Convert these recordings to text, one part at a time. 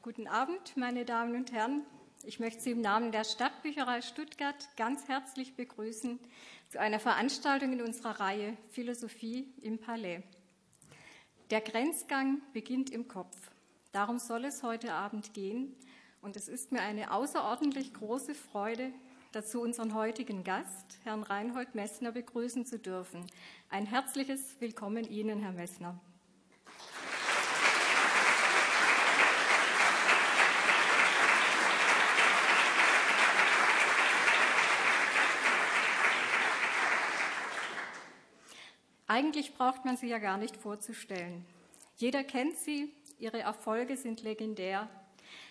Guten Abend, meine Damen und Herren. Ich möchte Sie im Namen der Stadtbücherei Stuttgart ganz herzlich begrüßen zu einer Veranstaltung in unserer Reihe Philosophie im Palais. Der Grenzgang beginnt im Kopf. Darum soll es heute Abend gehen. Und es ist mir eine außerordentlich große Freude, dazu unseren heutigen Gast, Herrn Reinhold Messner, begrüßen zu dürfen. Ein herzliches Willkommen Ihnen, Herr Messner. Eigentlich braucht man sie ja gar nicht vorzustellen. Jeder kennt sie, ihre Erfolge sind legendär.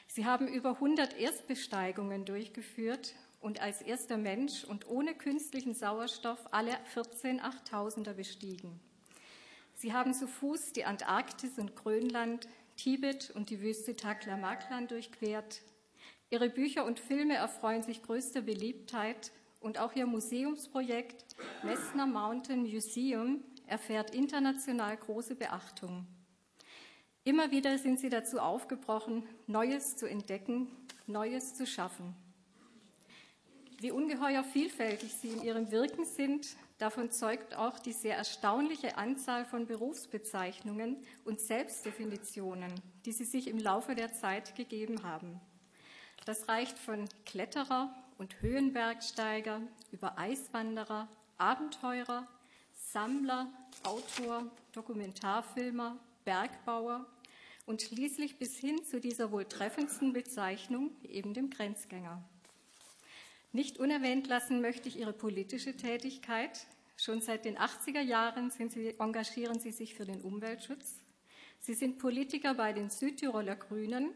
Sie haben über 100 Erstbesteigungen durchgeführt und als erster Mensch und ohne künstlichen Sauerstoff alle 14 Achttausender bestiegen. Sie haben zu Fuß die Antarktis und Grönland, Tibet und die Wüste Taklamaklan durchquert. Ihre Bücher und Filme erfreuen sich größter Beliebtheit und auch ihr Museumsprojekt Messner Mountain Museum erfährt international große Beachtung. Immer wieder sind sie dazu aufgebrochen, Neues zu entdecken, Neues zu schaffen. Wie ungeheuer vielfältig sie in ihrem Wirken sind, davon zeugt auch die sehr erstaunliche Anzahl von Berufsbezeichnungen und Selbstdefinitionen, die sie sich im Laufe der Zeit gegeben haben. Das reicht von Kletterer und Höhenbergsteiger über Eiswanderer, Abenteurer, Sammler, Autor, Dokumentarfilmer, Bergbauer und schließlich bis hin zu dieser wohl treffendsten Bezeichnung, eben dem Grenzgänger. Nicht unerwähnt lassen möchte ich Ihre politische Tätigkeit. Schon seit den 80er Jahren Sie, engagieren Sie sich für den Umweltschutz. Sie sind Politiker bei den Südtiroler Grünen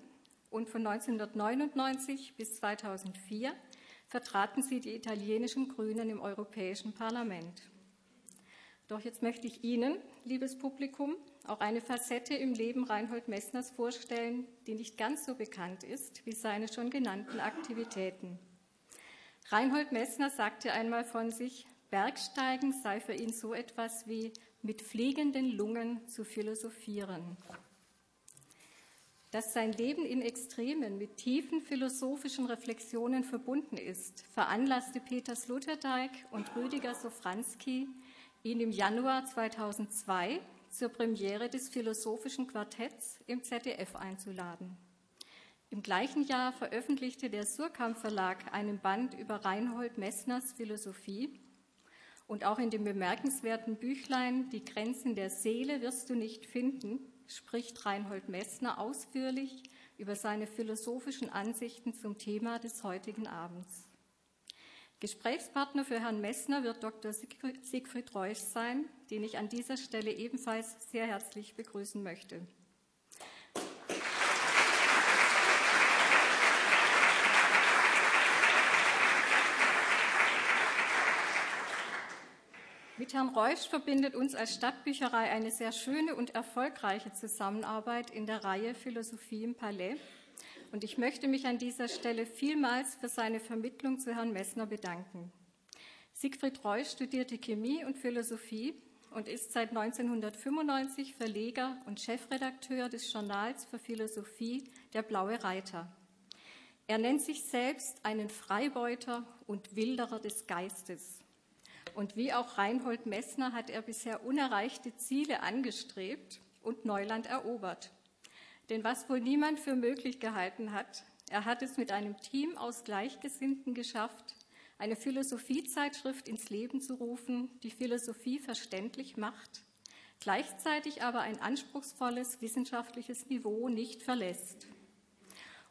und von 1999 bis 2004 vertraten Sie die italienischen Grünen im Europäischen Parlament. Doch jetzt möchte ich Ihnen, liebes Publikum, auch eine Facette im Leben Reinhold Messners vorstellen, die nicht ganz so bekannt ist wie seine schon genannten Aktivitäten. Reinhold Messner sagte einmal von sich, Bergsteigen sei für ihn so etwas wie mit fliegenden Lungen zu philosophieren. Dass sein Leben in Extremen mit tiefen philosophischen Reflexionen verbunden ist, veranlasste Peter Sloterdijk und Rüdiger Sofranski, ihn im Januar 2002 zur Premiere des Philosophischen Quartetts im ZDF einzuladen. Im gleichen Jahr veröffentlichte der Surkamp Verlag einen Band über Reinhold Messners Philosophie und auch in dem bemerkenswerten Büchlein Die Grenzen der Seele wirst du nicht finden spricht Reinhold Messner ausführlich über seine philosophischen Ansichten zum Thema des heutigen Abends. Gesprächspartner für Herrn Messner wird Dr. Siegfried Reusch sein, den ich an dieser Stelle ebenfalls sehr herzlich begrüßen möchte. Mit Herrn Reusch verbindet uns als Stadtbücherei eine sehr schöne und erfolgreiche Zusammenarbeit in der Reihe Philosophie im Palais. Und ich möchte mich an dieser Stelle vielmals für seine Vermittlung zu Herrn Messner bedanken. Siegfried Reusch studierte Chemie und Philosophie und ist seit 1995 Verleger und Chefredakteur des Journals für Philosophie Der Blaue Reiter. Er nennt sich selbst einen Freibeuter und Wilderer des Geistes. Und wie auch Reinhold Messner hat er bisher unerreichte Ziele angestrebt und Neuland erobert. Denn was wohl niemand für möglich gehalten hat, er hat es mit einem Team aus Gleichgesinnten geschafft, eine Philosophiezeitschrift ins Leben zu rufen, die Philosophie verständlich macht, gleichzeitig aber ein anspruchsvolles wissenschaftliches Niveau nicht verlässt.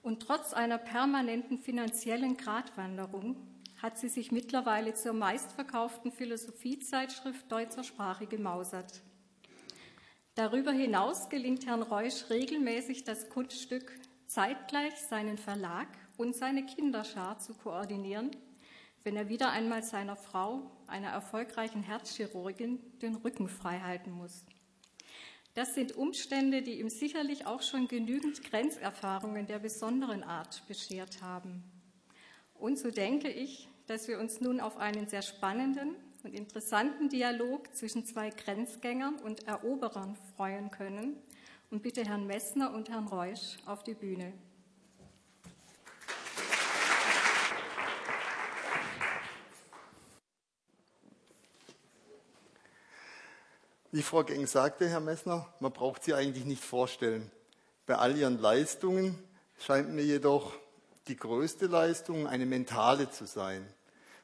Und trotz einer permanenten finanziellen Gratwanderung hat sie sich mittlerweile zur meistverkauften Philosophiezeitschrift deutscher Sprache gemausert. Darüber hinaus gelingt Herrn Reusch regelmäßig das Kunststück, zeitgleich seinen Verlag und seine Kinderschar zu koordinieren, wenn er wieder einmal seiner Frau, einer erfolgreichen Herzchirurgin, den Rücken frei halten muss. Das sind Umstände, die ihm sicherlich auch schon genügend Grenzerfahrungen der besonderen Art beschert haben. Und so denke ich, dass wir uns nun auf einen sehr spannenden und interessanten Dialog zwischen zwei Grenzgängern und Eroberern freuen können. Und bitte Herrn Messner und Herrn Reusch auf die Bühne. Wie Frau Geng sagte, Herr Messner, man braucht sie eigentlich nicht vorstellen. Bei all ihren Leistungen scheint mir jedoch die größte Leistung eine mentale zu sein.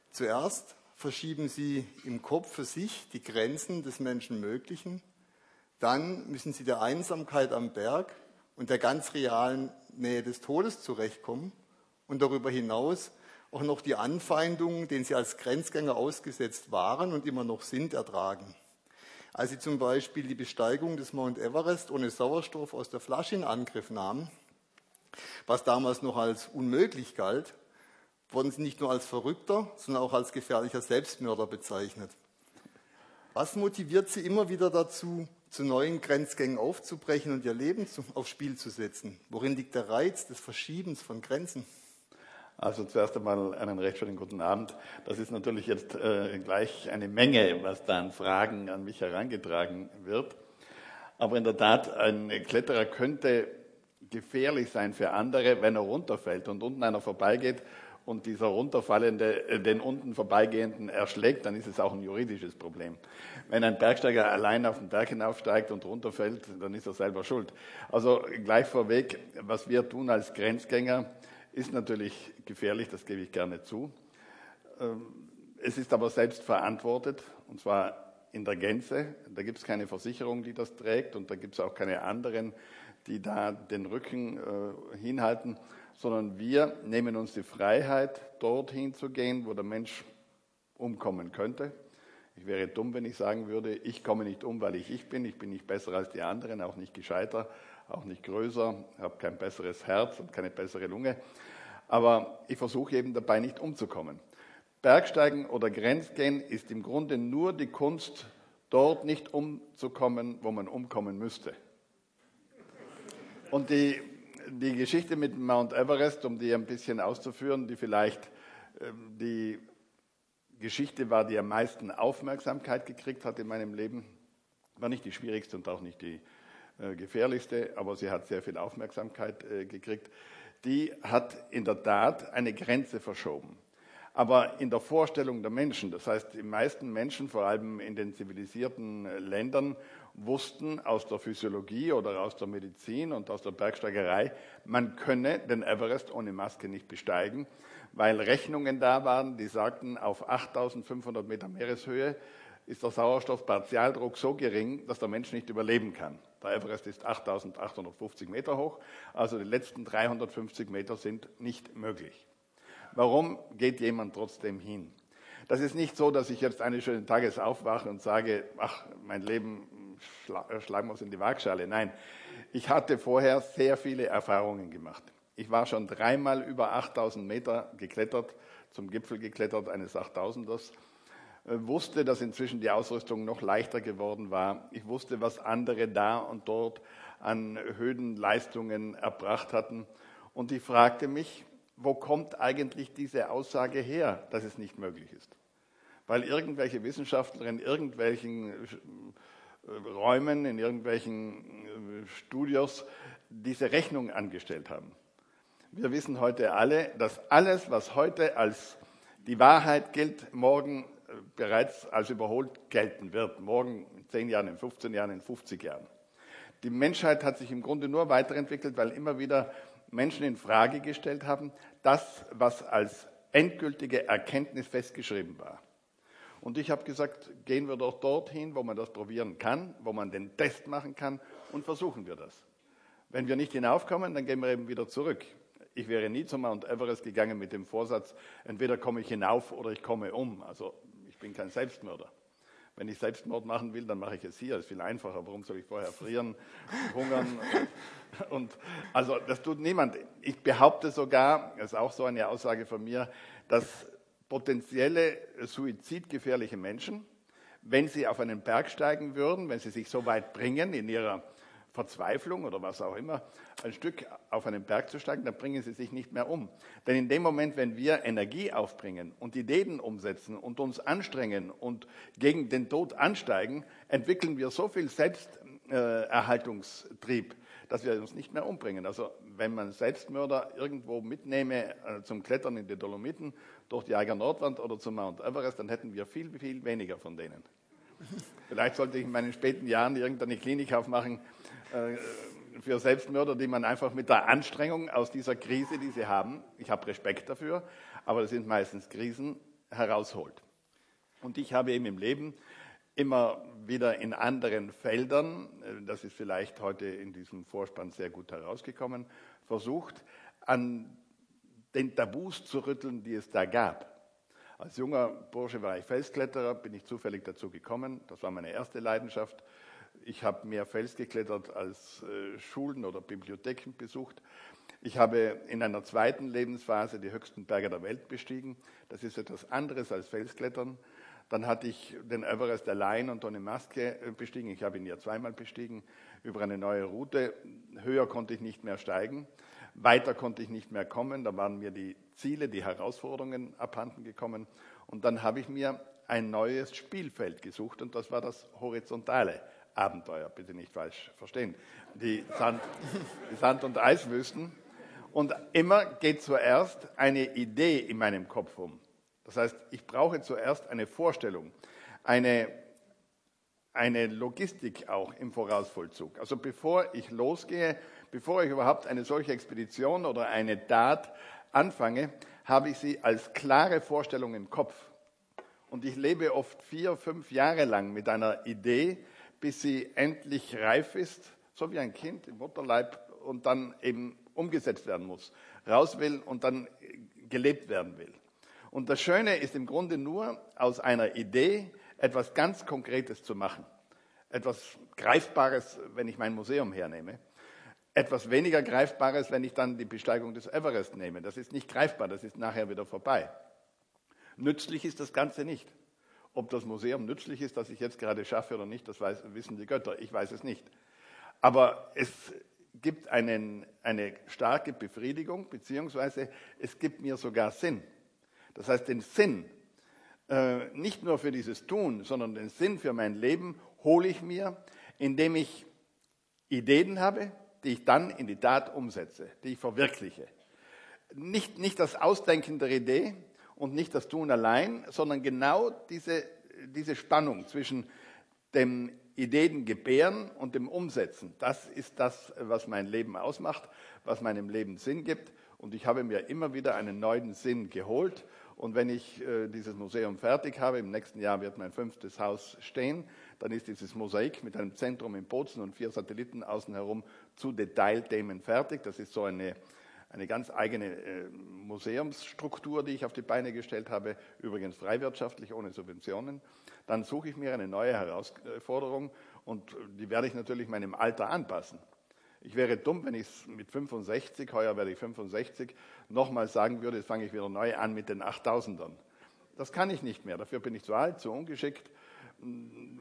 Zuerst verschieben sie im Kopf für sich die Grenzen des Menschenmöglichen. Dann müssen sie der Einsamkeit am Berg und der ganz realen Nähe des Todes zurechtkommen und darüber hinaus auch noch die Anfeindungen, denen sie als Grenzgänger ausgesetzt waren und immer noch sind, ertragen. Als sie zum Beispiel die Besteigung des Mount Everest ohne Sauerstoff aus der Flasche in Angriff nahmen, was damals noch als unmöglich galt, wurden sie nicht nur als Verrückter, sondern auch als gefährlicher Selbstmörder bezeichnet. Was motiviert sie immer wieder dazu, zu neuen Grenzgängen aufzubrechen und ihr Leben aufs Spiel zu setzen? Worin liegt der Reiz des Verschiebens von Grenzen? Also zuerst einmal einen recht schönen guten Abend. Das ist natürlich jetzt äh, gleich eine Menge, was da an Fragen an mich herangetragen wird. Aber in der Tat, ein Kletterer könnte gefährlich sein für andere, wenn er runterfällt und unten einer vorbeigeht und dieser runterfallende äh, den unten vorbeigehenden erschlägt, dann ist es auch ein juridisches Problem. Wenn ein Bergsteiger allein auf den Berg hinaufsteigt und runterfällt, dann ist er selber schuld. Also gleich vorweg, was wir tun als Grenzgänger, ist natürlich gefährlich, das gebe ich gerne zu. Ähm, es ist aber selbst verantwortet, und zwar in der Gänze. Da gibt es keine Versicherung, die das trägt, und da gibt es auch keine anderen, die da den Rücken äh, hinhalten, sondern wir nehmen uns die Freiheit, dorthin zu gehen, wo der Mensch umkommen könnte. Ich wäre dumm, wenn ich sagen würde, ich komme nicht um, weil ich ich bin. Ich bin nicht besser als die anderen, auch nicht gescheiter, auch nicht größer, habe kein besseres Herz und keine bessere Lunge. Aber ich versuche eben dabei nicht umzukommen. Bergsteigen oder Grenzgehen ist im Grunde nur die Kunst, dort nicht umzukommen, wo man umkommen müsste. Und die, die Geschichte mit Mount Everest, um die ein bisschen auszuführen, die vielleicht ähm, die Geschichte war, die am meisten Aufmerksamkeit gekriegt hat in meinem Leben, war nicht die schwierigste und auch nicht die äh, gefährlichste, aber sie hat sehr viel Aufmerksamkeit äh, gekriegt die hat in der Tat eine Grenze verschoben. Aber in der Vorstellung der Menschen, das heißt, die meisten Menschen, vor allem in den zivilisierten Ländern, wussten aus der Physiologie oder aus der Medizin und aus der Bergsteigerei, man könne den Everest ohne Maske nicht besteigen, weil Rechnungen da waren, die sagten, auf 8500 Meter Meereshöhe ist der Sauerstoffpartialdruck so gering, dass der Mensch nicht überleben kann. Der Everest ist 8850 Meter hoch, also die letzten 350 Meter sind nicht möglich. Warum geht jemand trotzdem hin? Das ist nicht so, dass ich jetzt eines schönen Tages aufwache und sage, ach, mein Leben schlagen wir es in die Waagschale. Nein, ich hatte vorher sehr viele Erfahrungen gemacht. Ich war schon dreimal über 8000 Meter geklettert, zum Gipfel geklettert eines 8000ers äh, wusste, dass inzwischen die Ausrüstung noch leichter geworden war. Ich wusste, was andere da und dort an Höhenleistungen erbracht hatten. Und ich fragte mich, wo kommt eigentlich diese Aussage her, dass es nicht möglich ist? Weil irgendwelche Wissenschaftler in irgendwelchen äh, Räumen, in irgendwelchen äh, Studios diese Rechnung angestellt haben. Wir wissen heute alle, dass alles, was heute als die Wahrheit gilt, morgen bereits als überholt gelten wird, morgen in 10 Jahren, in 15 Jahren, in 50 Jahren. Die Menschheit hat sich im Grunde nur weiterentwickelt, weil immer wieder Menschen in Frage gestellt haben, das, was als endgültige Erkenntnis festgeschrieben war. Und ich habe gesagt, gehen wir doch dorthin, wo man das probieren kann, wo man den Test machen kann und versuchen wir das. Wenn wir nicht hinaufkommen, dann gehen wir eben wieder zurück. Ich wäre nie zum Mount Everest gegangen mit dem Vorsatz, entweder komme ich hinauf oder ich komme um. Also ich bin kein Selbstmörder. Wenn ich Selbstmord machen will, dann mache ich es hier. Das ist viel einfacher. Warum soll ich vorher frieren, hungern? Und, und, also das tut niemand. Ich behaupte sogar, das ist auch so eine Aussage von mir, dass potenzielle suizidgefährliche Menschen, wenn sie auf einen Berg steigen würden, wenn sie sich so weit bringen in ihrer Verzweiflung oder was auch immer, ein Stück auf einen Berg zu steigen, dann bringen sie sich nicht mehr um. Denn in dem Moment, wenn wir Energie aufbringen und Ideen umsetzen und uns anstrengen und gegen den Tod ansteigen, entwickeln wir so viel Selbsterhaltungstrieb, dass wir uns nicht mehr umbringen. Also wenn man Selbstmörder irgendwo mitnehme äh, zum Klettern in die Dolomiten, durch die Eiger Nordwand oder zum Mount Everest, dann hätten wir viel, viel weniger von denen. Vielleicht sollte ich in meinen späten Jahren irgendeine Klinik aufmachen äh, für Selbstmörder, die man einfach mit der Anstrengung aus dieser Krise, die sie haben, ich habe Respekt dafür, aber das sind meistens Krisen, herausholt. Und ich habe eben im Leben immer wieder in anderen Feldern, äh, das ist vielleicht heute in diesem Vorspann sehr gut herausgekommen, versucht, an den Tabus zu rütteln, die es da gab. Als junger Bursche war ich Felskletterer, bin ich zufällig dazu gekommen. Das war meine erste Leidenschaft. Ich habe mehr Fels geklettert als äh, Schulen oder Bibliotheken besucht. Ich habe in einer zweiten Lebensphase die höchsten Berge der Welt bestiegen. Das ist etwas anderes als Felsklettern. Dann hatte ich den Everest allein und ohne Maske äh, bestiegen. Ich habe ihn ja zweimal bestiegen über eine neue Route. Höher konnte ich nicht mehr steigen. Weiter konnte ich nicht mehr kommen. Da waren mir die Ziele, die Herausforderungen abhanden gekommen. Und dann habe ich mir ein neues Spielfeld gesucht und das war das horizontale Abenteuer. Bitte nicht falsch verstehen. Die Sand, die Sand- und Eiswüsten. Und immer geht zuerst eine Idee in meinem Kopf um. Das heißt, ich brauche zuerst eine Vorstellung, eine, eine Logistik auch im Vorausvollzug. Also bevor ich losgehe, bevor ich überhaupt eine solche Expedition oder eine Tat anfange, habe ich sie als klare Vorstellung im Kopf. Und ich lebe oft vier, fünf Jahre lang mit einer Idee, bis sie endlich reif ist, so wie ein Kind im Mutterleib und dann eben umgesetzt werden muss, raus will und dann gelebt werden will. Und das Schöne ist im Grunde nur, aus einer Idee etwas ganz Konkretes zu machen. Etwas Greifbares, wenn ich mein Museum hernehme. Etwas weniger Greifbares, wenn ich dann die Besteigung des Everest nehme. Das ist nicht greifbar, das ist nachher wieder vorbei. Nützlich ist das Ganze nicht. Ob das Museum nützlich ist, das ich jetzt gerade schaffe oder nicht, das weiß, wissen die Götter. Ich weiß es nicht. Aber es gibt einen, eine starke Befriedigung, beziehungsweise es gibt mir sogar Sinn. Das heißt, den Sinn, äh, nicht nur für dieses Tun, sondern den Sinn für mein Leben hole ich mir, indem ich Ideen habe, die ich dann in die Tat umsetze, die ich verwirkliche. Nicht, nicht das Ausdenken der Idee und nicht das Tun allein, sondern genau diese, diese Spannung zwischen dem Ideen gebären und dem Umsetzen. Das ist das, was mein Leben ausmacht, was meinem Leben Sinn gibt. Und ich habe mir immer wieder einen neuen Sinn geholt. Und wenn ich äh, dieses Museum fertig habe, im nächsten Jahr wird mein fünftes Haus stehen, dann ist dieses Mosaik mit einem Zentrum in Bozen und vier Satelliten außen herum zu Detailthemen fertig. Das ist so eine, eine ganz eigene äh, Museumsstruktur, die ich auf die Beine gestellt habe, übrigens freiwirtschaftlich, ohne Subventionen. Dann suche ich mir eine neue Herausforderung und die werde ich natürlich meinem Alter anpassen. Ich wäre dumm, wenn ich es mit 65, heuer werde ich 65, nochmal sagen würde, jetzt fange ich wieder neu an mit den 8000ern. Das kann ich nicht mehr. Dafür bin ich zu alt, zu ungeschickt,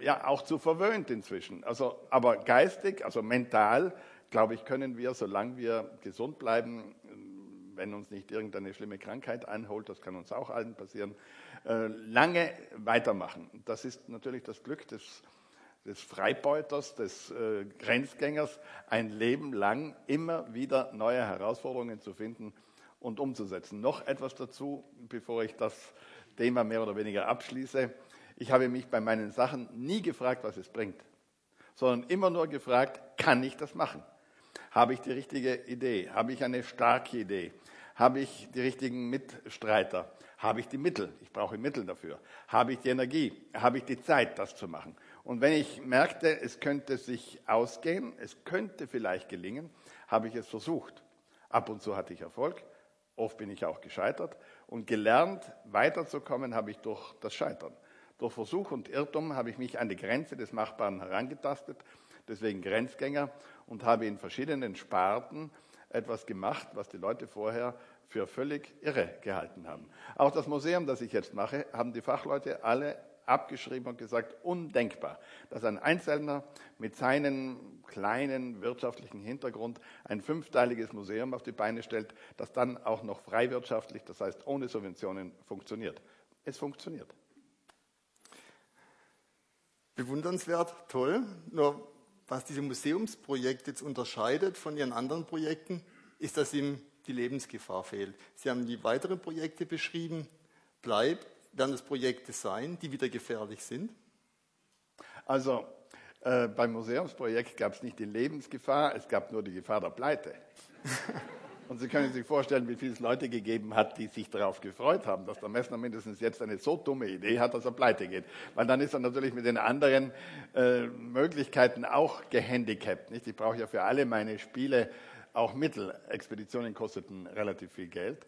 ja, auch zu verwöhnt inzwischen. Also, aber geistig, also mental, glaube ich, können wir, solange wir gesund bleiben, wenn uns nicht irgendeine schlimme Krankheit einholt, das kann uns auch allen passieren, äh, lange weitermachen. Das ist natürlich das Glück des des Freibeuters, des äh, Grenzgängers, ein Leben lang immer wieder neue Herausforderungen zu finden und umzusetzen. Noch etwas dazu, bevor ich das Thema mehr oder weniger abschließe. Ich habe mich bei meinen Sachen nie gefragt, was es bringt, sondern immer nur gefragt, kann ich das machen? Habe ich die richtige Idee? Habe ich eine starke Idee? Habe ich die richtigen Mitstreiter? Habe ich die Mittel? Ich brauche Mittel dafür. Habe ich die Energie? Habe ich die Zeit, das zu machen? Und wenn ich merkte, es könnte sich ausgehen, es könnte vielleicht gelingen, habe ich es versucht. Ab und zu hatte ich Erfolg, oft bin ich auch gescheitert. Und gelernt, weiterzukommen, habe ich durch das Scheitern. Durch Versuch und Irrtum habe ich mich an die Grenze des Machbaren herangetastet, deswegen Grenzgänger, und habe in verschiedenen Sparten etwas gemacht, was die Leute vorher für völlig irre gehalten haben. Auch das Museum, das ich jetzt mache, haben die Fachleute alle abgeschrieben und gesagt, undenkbar, dass ein Einzelner mit seinem kleinen wirtschaftlichen Hintergrund ein fünfteiliges Museum auf die Beine stellt, das dann auch noch freiwirtschaftlich, das heißt ohne Subventionen, funktioniert. Es funktioniert. Bewundernswert, toll. Nur was diese Museumsprojekte jetzt unterscheidet von Ihren anderen Projekten, ist, dass ihm die Lebensgefahr fehlt. Sie haben die weiteren Projekte beschrieben. Bleibt werden es Projekte sein, die wieder gefährlich sind? Also äh, beim Museumsprojekt gab es nicht die Lebensgefahr, es gab nur die Gefahr der Pleite. Und Sie können sich vorstellen, wie viele es Leute gegeben hat, die sich darauf gefreut haben, dass der Messner mindestens jetzt eine so dumme Idee hat, dass er pleite geht. Weil dann ist er natürlich mit den anderen äh, Möglichkeiten auch gehandicapt. Nicht? Ich brauche ja für alle meine Spiele auch Mittel. Expeditionen kosteten relativ viel Geld.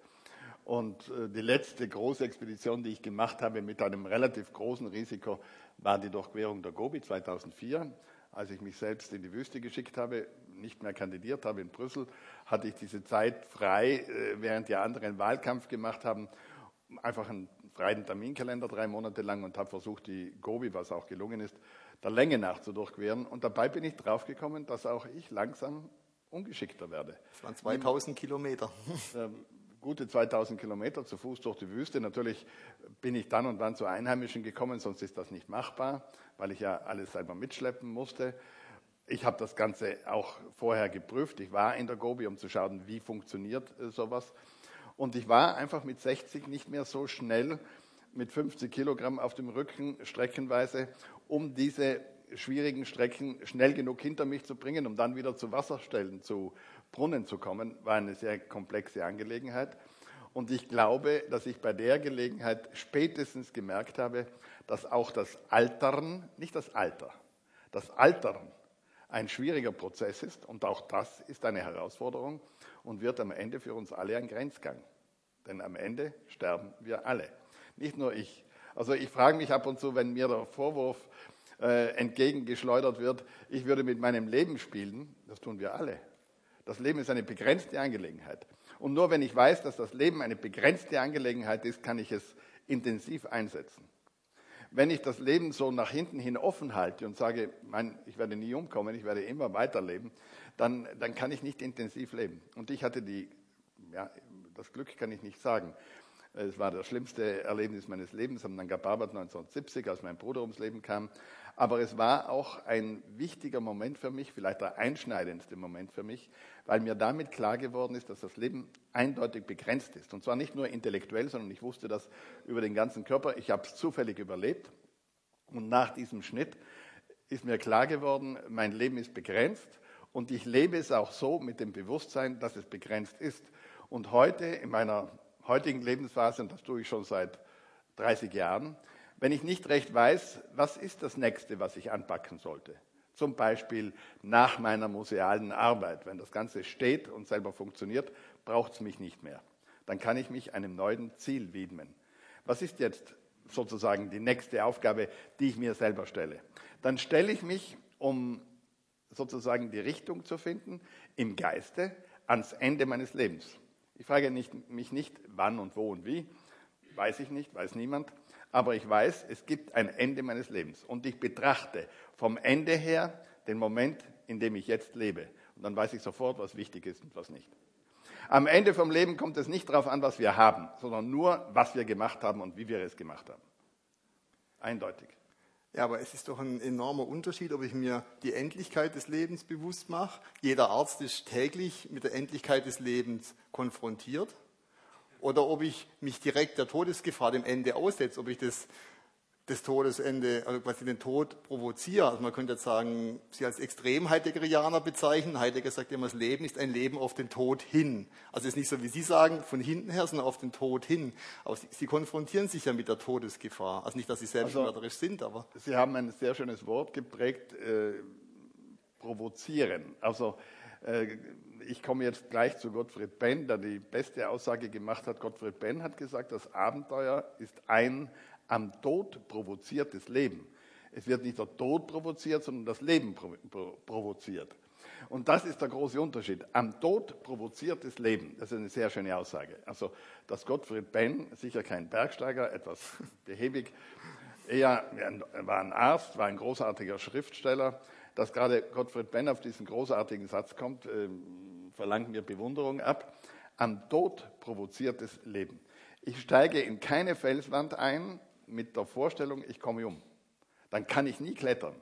Und äh, die letzte große Expedition, die ich gemacht habe mit einem relativ großen Risiko, war die Durchquerung der Gobi 2004 als ich mich selbst in die Wüste geschickt habe, nicht mehr kandidiert habe in Brüssel, hatte ich diese Zeit frei, äh, während die anderen Wahlkampf gemacht haben, einfach einen freien Terminkalender drei Monate lang und habe versucht, die Gobi, was auch gelungen ist, der Länge nach zu durchqueren. Und dabei bin ich draufgekommen, dass auch ich langsam ungeschickter werde. Das waren 2000 Kilometer. Gute 2000 Kilometer zu Fuß durch die Wüste. Natürlich bin ich dann und wann zu Einheimischen gekommen, sonst ist das nicht machbar, weil ich ja alles selber mitschleppen musste. Ich habe das Ganze auch vorher geprüft. Ich war in der Gobi, um zu schauen, wie funktioniert äh, sowas. Und ich war einfach mit 60 nicht mehr so schnell mit 50 Kilogramm auf dem Rücken streckenweise, um diese schwierigen Strecken schnell genug hinter mich zu bringen, um dann wieder zu Wasserstellen, zu Brunnen zu kommen, war eine sehr komplexe Angelegenheit. Und ich glaube, dass ich bei der Gelegenheit spätestens gemerkt habe, dass auch das Altern, nicht das Alter, das Altern ein schwieriger Prozess ist und auch das ist eine Herausforderung und wird am Ende für uns alle ein Grenzgang. Denn am Ende sterben wir alle, nicht nur ich. Also ich frage mich ab und zu, wenn mir der Vorwurf äh, entgegengeschleudert wird, ich würde mit meinem Leben spielen, das tun wir alle. Das Leben ist eine begrenzte Angelegenheit. Und nur wenn ich weiß, dass das Leben eine begrenzte Angelegenheit ist, kann ich es intensiv einsetzen. Wenn ich das Leben so nach hinten hin offen halte und sage, mein, ich werde nie umkommen, ich werde immer weiterleben, dann, dann kann ich nicht intensiv leben. Und ich hatte die, ja, das Glück kann ich nicht sagen. Es war das schlimmste Erlebnis meines Lebens am Nanga Parbat 1970, als mein Bruder ums Leben kam. Aber es war auch ein wichtiger Moment für mich, vielleicht der einschneidendste Moment für mich, weil mir damit klar geworden ist, dass das Leben eindeutig begrenzt ist. Und zwar nicht nur intellektuell, sondern ich wusste das über den ganzen Körper. Ich habe es zufällig überlebt. Und nach diesem Schnitt ist mir klar geworden, mein Leben ist begrenzt und ich lebe es auch so mit dem Bewusstsein, dass es begrenzt ist. Und heute, in meiner heutigen Lebensphase, und das tue ich schon seit 30 Jahren, wenn ich nicht recht weiß, was ist das nächste, was ich anpacken sollte. Zum Beispiel nach meiner musealen Arbeit. Wenn das Ganze steht und selber funktioniert, braucht es mich nicht mehr. Dann kann ich mich einem neuen Ziel widmen. Was ist jetzt sozusagen die nächste Aufgabe, die ich mir selber stelle? Dann stelle ich mich, um sozusagen die Richtung zu finden, im Geiste ans Ende meines Lebens. Ich frage nicht, mich nicht, wann und wo und wie, weiß ich nicht, weiß niemand aber ich weiß, es gibt ein Ende meines Lebens. Und ich betrachte vom Ende her den Moment, in dem ich jetzt lebe. Und dann weiß ich sofort, was wichtig ist und was nicht. Am Ende vom Leben kommt es nicht darauf an, was wir haben, sondern nur, was wir gemacht haben und wie wir es gemacht haben. Eindeutig. Ja, aber es ist doch ein enormer Unterschied, ob ich mir die Endlichkeit des Lebens bewusst mache. Jeder Arzt ist täglich mit der Endlichkeit des Lebens konfrontiert oder ob ich mich direkt der Todesgefahr dem Ende aussetze, ob ich das, das Todesende, also quasi den Tod provoziere. Also man könnte jetzt sagen, sie als extrem Heideggerianer bezeichnen. Heidegger sagt immer, das Leben ist ein Leben auf den Tod hin. Also es ist nicht so, wie Sie sagen, von hinten her, sondern auf den Tod hin. Aber Sie, sie konfrontieren sich ja mit der Todesgefahr. Also nicht, dass Sie selbstmörderisch also, sind, aber... Sie haben ein sehr schönes Wort geprägt, äh, provozieren. Also äh, ich komme jetzt gleich zu Gottfried Benn, der die beste Aussage gemacht hat. Gottfried Benn hat gesagt, das Abenteuer ist ein am Tod provoziertes Leben. Es wird nicht der Tod provoziert, sondern das Leben provoziert. Und das ist der große Unterschied. Am Tod provoziertes Leben. Das ist eine sehr schöne Aussage. Also, dass Gottfried Benn, sicher kein Bergsteiger, etwas behäbig, er war ein Arzt, war ein großartiger Schriftsteller, dass gerade Gottfried Benn auf diesen großartigen Satz kommt, ähm, verlangt mir Bewunderung ab. Am Tod provoziertes Leben. Ich steige in keine Felswand ein mit der Vorstellung, ich komme um. Dann kann ich nie klettern.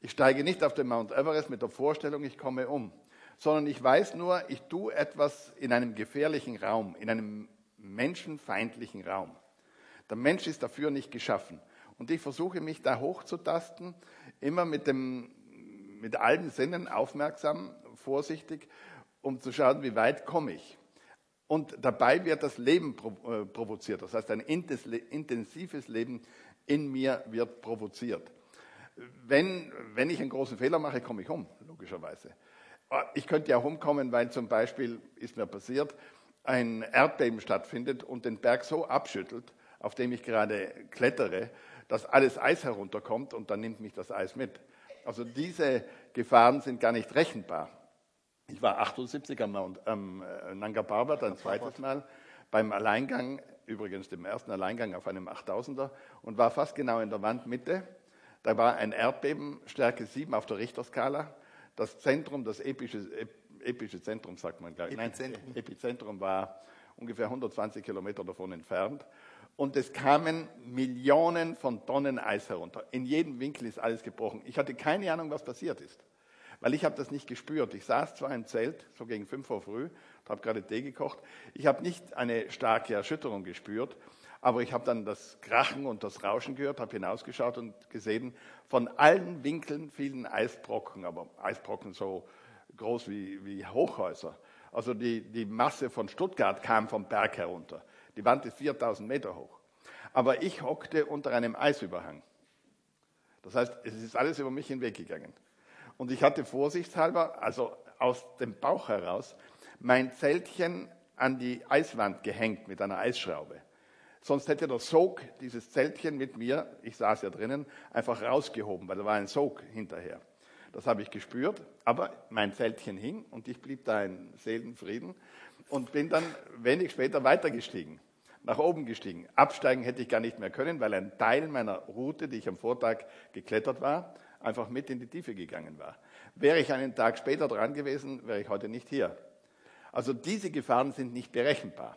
Ich steige nicht auf den Mount Everest mit der Vorstellung, ich komme um, sondern ich weiß nur, ich tue etwas in einem gefährlichen Raum, in einem menschenfeindlichen Raum. Der Mensch ist dafür nicht geschaffen. Und ich versuche mich da hochzutasten immer mit, dem, mit allen Sinnen aufmerksam, vorsichtig, um zu schauen, wie weit komme ich. Und dabei wird das Leben äh, provoziert. Das heißt, ein intensives Leben in mir wird provoziert. Wenn, wenn ich einen großen Fehler mache, komme ich um, logischerweise. Ich könnte ja umkommen, weil zum Beispiel, ist mir passiert, ein Erdbeben stattfindet und den Berg so abschüttelt, auf dem ich gerade klettere, dass alles Eis herunterkommt und dann nimmt mich das Eis mit. Also diese Gefahren sind gar nicht rechenbar. Ich war 78 am, Mount, am äh, Nanga Parbat ein zweites Mal beim Alleingang, übrigens dem ersten Alleingang auf einem 8000er und war fast genau in der Wandmitte. Da war ein Erdbeben, Stärke 7 auf der Richterskala. Das Zentrum, das epische, epische Zentrum sagt man gleich. Epizentrum. Nein, Epizentrum war ungefähr 120 Kilometer davon entfernt. Und es kamen Millionen von Tonnen Eis herunter. In jedem Winkel ist alles gebrochen. Ich hatte keine Ahnung, was passiert ist weil ich habe das nicht gespürt. Ich saß zwar im Zelt, so gegen fünf Uhr früh, habe gerade Tee gekocht. Ich habe nicht eine starke Erschütterung gespürt, aber ich habe dann das Krachen und das Rauschen gehört, habe hinausgeschaut und gesehen, von allen Winkeln fielen Eisbrocken, aber Eisbrocken so groß wie, wie Hochhäuser. Also die, die Masse von Stuttgart kam vom Berg herunter. Die Wand ist 4000 Meter hoch. Aber ich hockte unter einem Eisüberhang. Das heißt, es ist alles über mich hinweggegangen. Und ich hatte vorsichtshalber, also aus dem Bauch heraus, mein Zeltchen an die Eiswand gehängt mit einer Eisschraube. Sonst hätte der Sog dieses Zeltchen mit mir, ich saß ja drinnen, einfach rausgehoben, weil da war ein Sog hinterher. Das habe ich gespürt, aber mein Zeltchen hing und ich blieb da in Seelenfrieden und bin dann wenig später weitergestiegen, nach oben gestiegen. Absteigen hätte ich gar nicht mehr können, weil ein Teil meiner Route, die ich am Vortag geklettert war, einfach mit in die Tiefe gegangen war. Wäre ich einen Tag später dran gewesen, wäre ich heute nicht hier. Also diese Gefahren sind nicht berechenbar.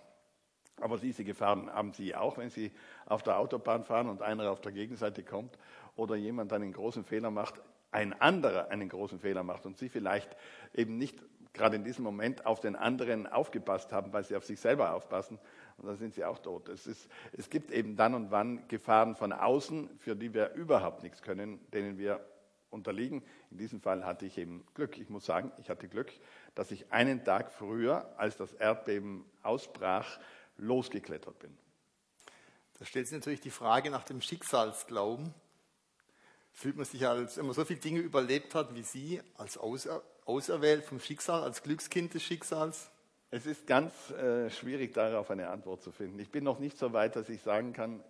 Aber diese Gefahren haben Sie auch, wenn Sie auf der Autobahn fahren und einer auf der Gegenseite kommt oder jemand einen großen Fehler macht, ein anderer einen großen Fehler macht und Sie vielleicht eben nicht gerade in diesem Moment auf den anderen aufgepasst haben, weil Sie auf sich selber aufpassen und dann sind Sie auch tot. Es, ist, es gibt eben dann und wann Gefahren von außen, für die wir überhaupt nichts können, denen wir unterliegen. In diesem Fall hatte ich eben Glück. Ich muss sagen, ich hatte Glück, dass ich einen Tag früher, als das Erdbeben ausbrach, losgeklettert bin. Da stellt sich natürlich die Frage nach dem Schicksalsglauben. Fühlt man sich als, wenn man so viele Dinge überlebt hat wie Sie, als außer, auserwählt vom Schicksal, als Glückskind des Schicksals? Es ist ganz äh, schwierig, darauf eine Antwort zu finden. Ich bin noch nicht so weit, dass ich sagen kann,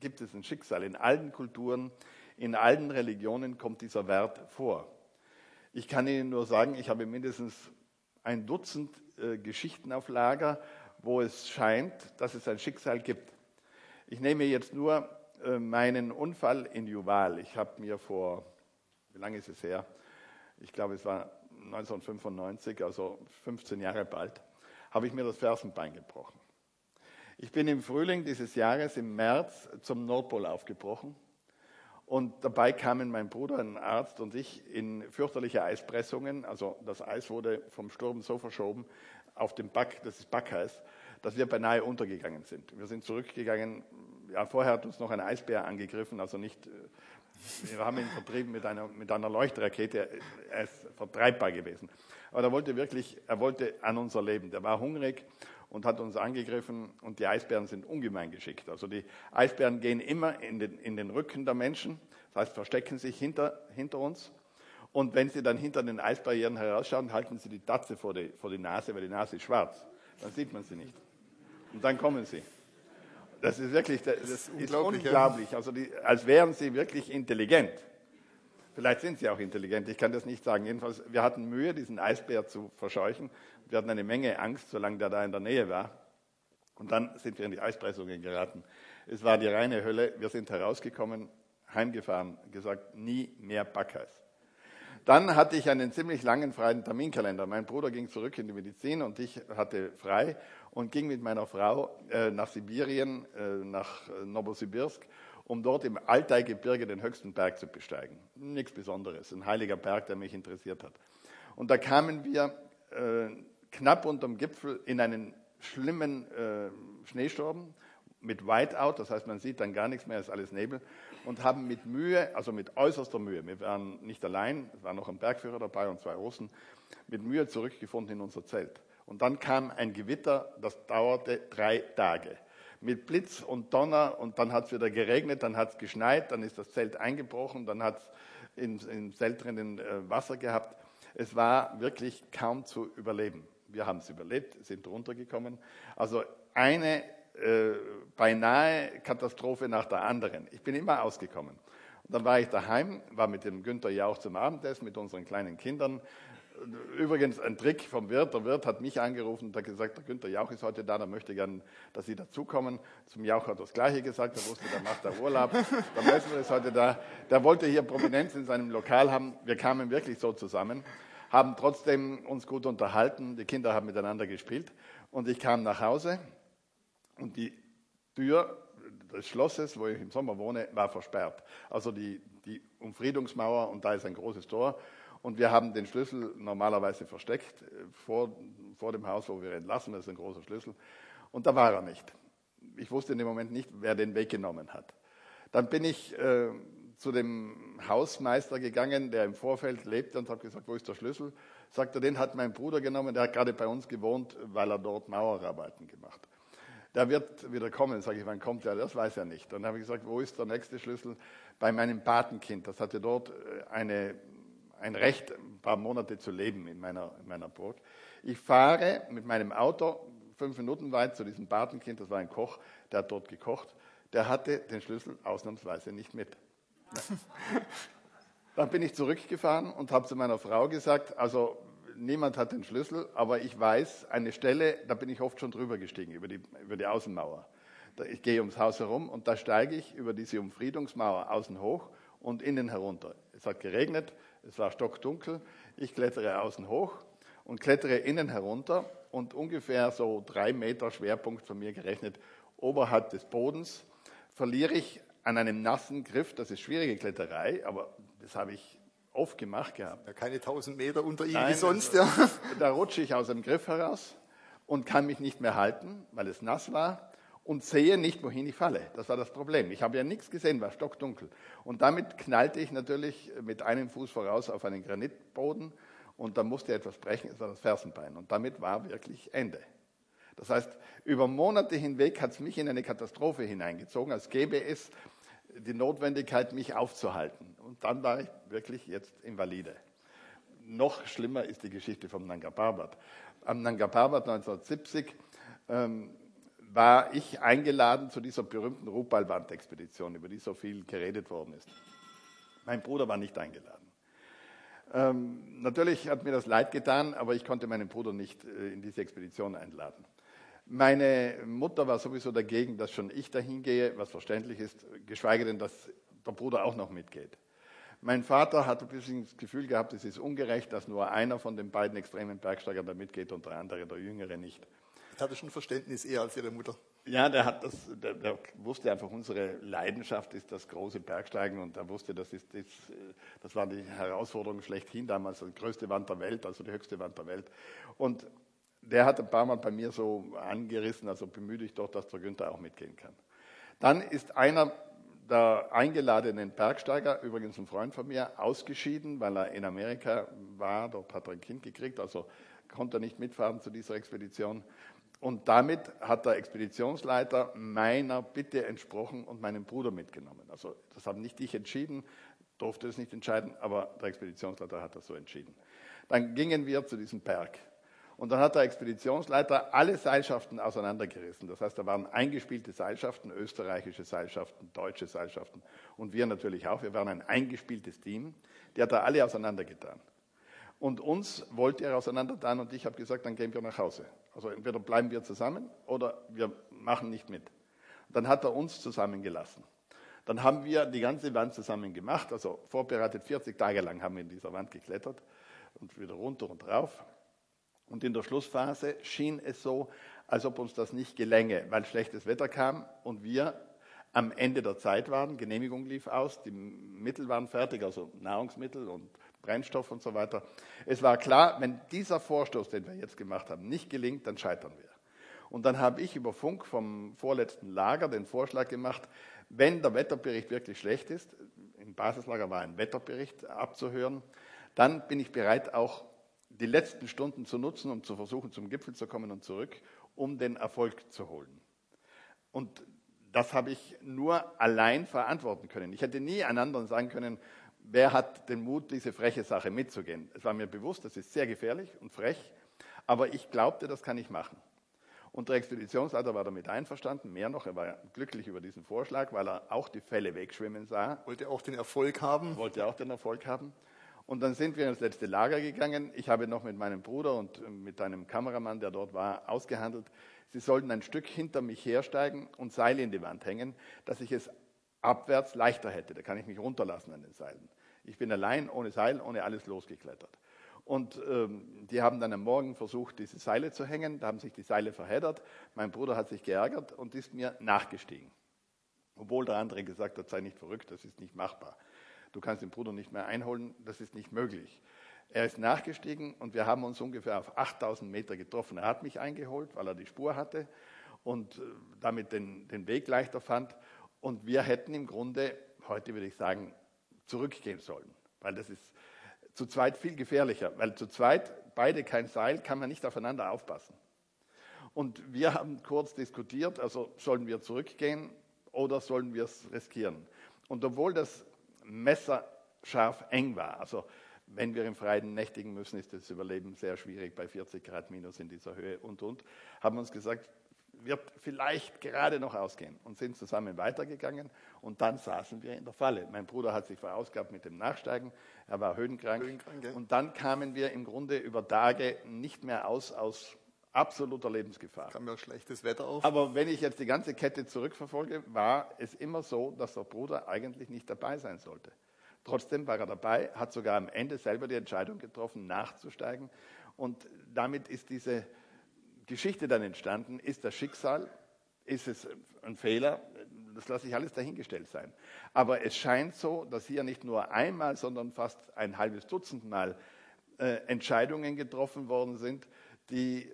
gibt es ein Schicksal. In allen Kulturen in allen Religionen kommt dieser Wert vor. Ich kann Ihnen nur sagen, ich habe mindestens ein Dutzend äh, Geschichten auf Lager, wo es scheint, dass es ein Schicksal gibt. Ich nehme jetzt nur äh, meinen Unfall in Juval. Ich habe mir vor, wie lange ist es her? Ich glaube, es war 1995, also 15 Jahre bald, habe ich mir das Fersenbein gebrochen. Ich bin im Frühling dieses Jahres, im März, zum Nordpol aufgebrochen und dabei kamen mein Bruder, ein Arzt und ich in fürchterliche Eispressungen. Also das Eis wurde vom Sturm so verschoben auf dem Back, das ist Backeis, dass wir beinahe untergegangen sind. Wir sind zurückgegangen. Ja, vorher hat uns noch ein Eisbär angegriffen, also nicht. Äh, wir haben ihn vertrieben mit einer, mit einer Leuchtrakete. Er ist vertreibbar gewesen. Aber er wollte wirklich, er wollte an unser Leben. Der war hungrig und hat uns angegriffen und die Eisbären sind ungemein geschickt. Also die Eisbären gehen immer in den, in den Rücken der Menschen, das heißt verstecken sich hinter, hinter uns und wenn sie dann hinter den Eisbarrieren herausschauen, halten sie die Tatze vor die, vor die Nase, weil die Nase ist schwarz. Dann sieht man sie nicht. Und dann kommen sie. Das ist wirklich das, das ist unglaublich. unglaublich. Also die, als wären sie wirklich intelligent. Vielleicht sind sie auch intelligent, ich kann das nicht sagen. Jedenfalls, wir hatten Mühe, diesen Eisbär zu verscheuchen. Wir hatten eine Menge Angst, solange der da in der Nähe war. Und dann sind wir in die Eispressungen geraten. Es war die reine Hölle. Wir sind herausgekommen, heimgefahren, gesagt, nie mehr Backeis. Dann hatte ich einen ziemlich langen freien Terminkalender. Mein Bruder ging zurück in die Medizin und ich hatte frei und ging mit meiner Frau äh, nach Sibirien, äh, nach Novosibirsk, um dort im Altaigebirge den höchsten Berg zu besteigen. Nichts Besonderes, ein heiliger Berg, der mich interessiert hat. Und da kamen wir äh, knapp unterm Gipfel in einen schlimmen äh, Schneesturm, mit Whiteout, das heißt, man sieht dann gar nichts mehr, ist alles Nebel, und haben mit Mühe, also mit äußerster Mühe, wir waren nicht allein, es war noch ein Bergführer dabei und zwei Russen, mit Mühe zurückgefunden in unser Zelt. Und dann kam ein Gewitter, das dauerte drei Tage. Mit Blitz und Donner und dann hat es wieder geregnet, dann hat es geschneit, dann ist das Zelt eingebrochen, dann hat es im Zelt drinnen äh, Wasser gehabt. Es war wirklich kaum zu überleben. Wir haben es überlebt, sind runtergekommen. Also eine äh, beinahe Katastrophe nach der anderen. Ich bin immer ausgekommen. Und dann war ich daheim, war mit dem Günther Jauch zum Abendessen mit unseren kleinen Kindern. Übrigens ein Trick vom Wirt. Der Wirt hat mich angerufen und hat gesagt, der Günther Jauch ist heute da, der möchte gern, dass Sie dazukommen. Zum Jauch hat er das Gleiche gesagt, er wusste, der macht da Urlaub. Der Messner ist heute da. Der wollte hier Prominenz in seinem Lokal haben. Wir kamen wirklich so zusammen, haben trotzdem uns gut unterhalten. Die Kinder haben miteinander gespielt. Und ich kam nach Hause und die Tür des Schlosses, wo ich im Sommer wohne, war versperrt. Also die, die Umfriedungsmauer und da ist ein großes Tor. Und wir haben den Schlüssel normalerweise versteckt äh, vor, vor dem Haus, wo wir entlassen. Das ist ein großer Schlüssel. Und da war er nicht. Ich wusste in dem Moment nicht, wer den weggenommen hat. Dann bin ich äh, zu dem Hausmeister gegangen, der im Vorfeld lebte und habe gesagt, wo ist der Schlüssel? Sagt er, den hat mein Bruder genommen, der hat gerade bei uns gewohnt, weil er dort Mauerarbeiten gemacht hat der wird wieder kommen. Sage ich, wann kommt er? Das weiß er nicht. Dann habe ich gesagt, wo ist der nächste Schlüssel? Bei meinem Patenkind. Das hatte dort äh, eine, ein Recht, ein paar Monate zu leben in meiner, in meiner Burg. Ich fahre mit meinem Auto fünf Minuten weit zu diesem Patenkind. Das war ein Koch, der hat dort gekocht. Der hatte den Schlüssel ausnahmsweise nicht mit. Dann bin ich zurückgefahren und habe zu meiner Frau gesagt, also niemand hat den Schlüssel, aber ich weiß eine Stelle, da bin ich oft schon drüber gestiegen, über die, über die Außenmauer. Ich gehe ums Haus herum und da steige ich über diese Umfriedungsmauer außen hoch und innen herunter. Es hat geregnet, es war stockdunkel. Ich klettere außen hoch und klettere innen herunter und ungefähr so drei Meter Schwerpunkt von mir gerechnet oberhalb des Bodens verliere ich an einem nassen Griff. Das ist schwierige Kletterei, aber das habe ich oft gemacht gehabt. Ja, keine 1000 Meter unter ihm Nein, wie sonst. Ja. Da rutsche ich aus dem Griff heraus und kann mich nicht mehr halten, weil es nass war und sehe nicht, wohin ich falle. Das war das Problem. Ich habe ja nichts gesehen, war stockdunkel. Und damit knallte ich natürlich mit einem Fuß voraus auf einen Granitboden und da musste etwas brechen, es war das Fersenbein. Und damit war wirklich Ende. Das heißt, über Monate hinweg hat es mich in eine Katastrophe hineingezogen, als gäbe es die Notwendigkeit, mich aufzuhalten. Und dann war ich wirklich jetzt invalide. Noch schlimmer ist die Geschichte vom Nanga Parbat. Am Nanga Parbat 1970 ähm, war ich eingeladen zu dieser berühmten Rupal-Wand-Expedition, über die so viel geredet worden ist. Mein Bruder war nicht eingeladen. Ähm, natürlich hat mir das leid getan, aber ich konnte meinen Bruder nicht äh, in diese Expedition einladen. Meine Mutter war sowieso dagegen, dass schon ich dahin gehe, was verständlich ist, geschweige denn, dass der Bruder auch noch mitgeht. Mein Vater hat ein bisschen das Gefühl gehabt, es ist ungerecht, dass nur einer von den beiden extremen Bergsteigern da mitgeht und der andere, der Jüngere, nicht. Ich hatte schon Verständnis eher als Ihre Mutter. Ja, der, hat das, der, der, wusste einfach, unsere Leidenschaft ist das große Bergsteigen und er wusste, das, ist, das, das war die Herausforderung schlechthin damals, die größte Wand der Welt, also die höchste Wand der Welt. Und der hat ein paar Mal bei mir so angerissen, also bemühe dich doch, dass der Günther auch mitgehen kann. Dann ist einer der eingeladenen Bergsteiger, übrigens ein Freund von mir, ausgeschieden, weil er in Amerika war. Dort hat er ein Kind gekriegt, also konnte er nicht mitfahren zu dieser Expedition. Und damit hat der Expeditionsleiter meiner Bitte entsprochen und meinen Bruder mitgenommen. Also das habe nicht ich entschieden, durfte es nicht entscheiden, aber der Expeditionsleiter hat das so entschieden. Dann gingen wir zu diesem Berg. Und dann hat der Expeditionsleiter alle Seilschaften auseinandergerissen. Das heißt, da waren eingespielte Seilschaften, österreichische Seilschaften, deutsche Seilschaften und wir natürlich auch. Wir waren ein eingespieltes Team. Die hat er alle auseinandergetan. Und uns wollte er auseinandertan und ich habe gesagt, dann gehen wir nach Hause. Also entweder bleiben wir zusammen oder wir machen nicht mit. Dann hat er uns zusammengelassen. Dann haben wir die ganze Wand zusammen gemacht, also vorbereitet 40 Tage lang haben wir in dieser Wand geklettert und wieder runter und rauf. Und in der Schlussphase schien es so, als ob uns das nicht gelänge, weil schlechtes Wetter kam und wir am Ende der Zeit waren. Genehmigung lief aus, die Mittel waren fertig, also Nahrungsmittel und Brennstoff und so weiter. Es war klar, wenn dieser Vorstoß, den wir jetzt gemacht haben, nicht gelingt, dann scheitern wir. Und dann habe ich über Funk vom vorletzten Lager den Vorschlag gemacht, wenn der Wetterbericht wirklich schlecht ist, im Basislager war ein Wetterbericht abzuhören, dann bin ich bereit, auch die letzten Stunden zu nutzen, um zu versuchen, zum Gipfel zu kommen und zurück, um den Erfolg zu holen. Und das habe ich nur allein verantworten können. Ich hätte nie einen anderen sagen können, wer hat den Mut, diese freche Sache mitzugehen. Es war mir bewusst, das ist sehr gefährlich und frech, aber ich glaubte, das kann ich machen. Und der Expeditionsleiter war damit einverstanden, mehr noch, er war glücklich über diesen Vorschlag, weil er auch die Fälle wegschwimmen sah. Wollte auch den Erfolg haben. Wollte auch den Erfolg haben. Und dann sind wir ins letzte Lager gegangen. Ich habe noch mit meinem Bruder und mit einem Kameramann, der dort war, ausgehandelt. Sie sollten ein Stück hinter mich hersteigen und Seile in die Wand hängen, dass ich es abwärts leichter hätte. Da kann ich mich runterlassen an den Seilen. Ich bin allein, ohne Seil, ohne alles losgeklettert. Und ähm, die haben dann am Morgen versucht, diese Seile zu hängen. Da haben sich die Seile verheddert. Mein Bruder hat sich geärgert und ist mir nachgestiegen. Obwohl der andere gesagt hat, sei nicht verrückt, das ist nicht machbar. Du kannst den Bruder nicht mehr einholen, das ist nicht möglich. Er ist nachgestiegen und wir haben uns ungefähr auf 8000 Meter getroffen. Er hat mich eingeholt, weil er die Spur hatte und äh, damit den, den Weg leichter fand. Und wir hätten im Grunde, heute würde ich sagen, zurückgehen sollen, weil das ist zu zweit viel gefährlicher, weil zu zweit beide kein Seil, kann man nicht aufeinander aufpassen. Und wir haben kurz diskutiert, also sollen wir zurückgehen oder sollen wir es riskieren? Und obwohl das messerscharf eng war, also wenn wir im Freien nächtigen müssen, ist das Überleben sehr schwierig bei 40 Grad minus in dieser Höhe und und, haben uns gesagt, wird vielleicht gerade noch ausgehen und sind zusammen weitergegangen und dann saßen wir in der Falle. Mein Bruder hat sich verausgabt mit dem Nachsteigen, er war höhenkrank, höhenkrank ja. und dann kamen wir im Grunde über Tage nicht mehr aus aus absoluter Lebensgefahr. Kam ja schlechtes Wetter auf. Aber wenn ich jetzt die ganze Kette zurückverfolge, war es immer so, dass der Bruder eigentlich nicht dabei sein sollte. Trotzdem war er dabei, hat sogar am Ende selber die Entscheidung getroffen, nachzusteigen. Und damit ist diese Geschichte dann entstanden. Ist das Schicksal? Ist es ein Fehler? Das lasse ich alles dahingestellt sein. Aber es scheint so, dass hier nicht nur einmal, sondern fast ein halbes Dutzend Mal äh, Entscheidungen getroffen worden sind, die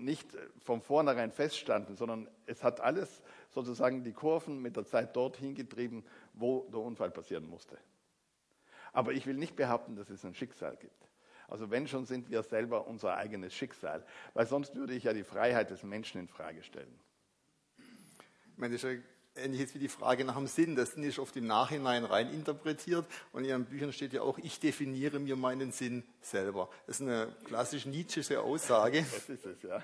nicht von vornherein feststanden, sondern es hat alles sozusagen die Kurven mit der Zeit dorthin getrieben, wo der Unfall passieren musste. Aber ich will nicht behaupten, dass es ein Schicksal gibt. Also wenn schon sind wir selber unser eigenes Schicksal, weil sonst würde ich ja die Freiheit des Menschen in Frage stellen. Ich meine, das ist ja ähnlich jetzt wie die Frage nach dem Sinn. Das Sinn ist oft im Nachhinein rein interpretiert und in Ihren Büchern steht ja auch, ich definiere mir meinen Sinn selber. Das ist eine klassisch Nietzsche'sche Aussage. Das ist es, ja.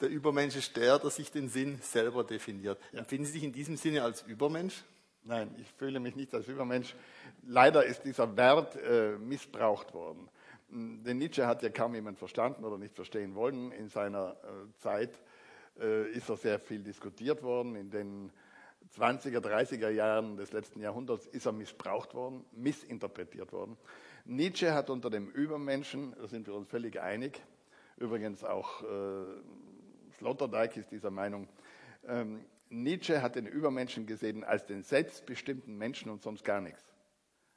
Der Übermensch ist der, der sich den Sinn selber definiert. Ja. Empfinden Sie sich in diesem Sinne als Übermensch? Nein, ich fühle mich nicht als Übermensch. Leider ist dieser Wert äh, missbraucht worden. Den Nietzsche hat ja kaum jemand verstanden oder nicht verstehen wollen. In seiner äh, Zeit äh, ist er sehr viel diskutiert worden. In den 20er, 30er Jahren des letzten Jahrhunderts ist er missbraucht worden, missinterpretiert worden. Nietzsche hat unter dem Übermenschen, da sind wir uns völlig einig, übrigens auch äh, Sloterdijk ist dieser Meinung, ähm, Nietzsche hat den Übermenschen gesehen als den selbstbestimmten Menschen und sonst gar nichts.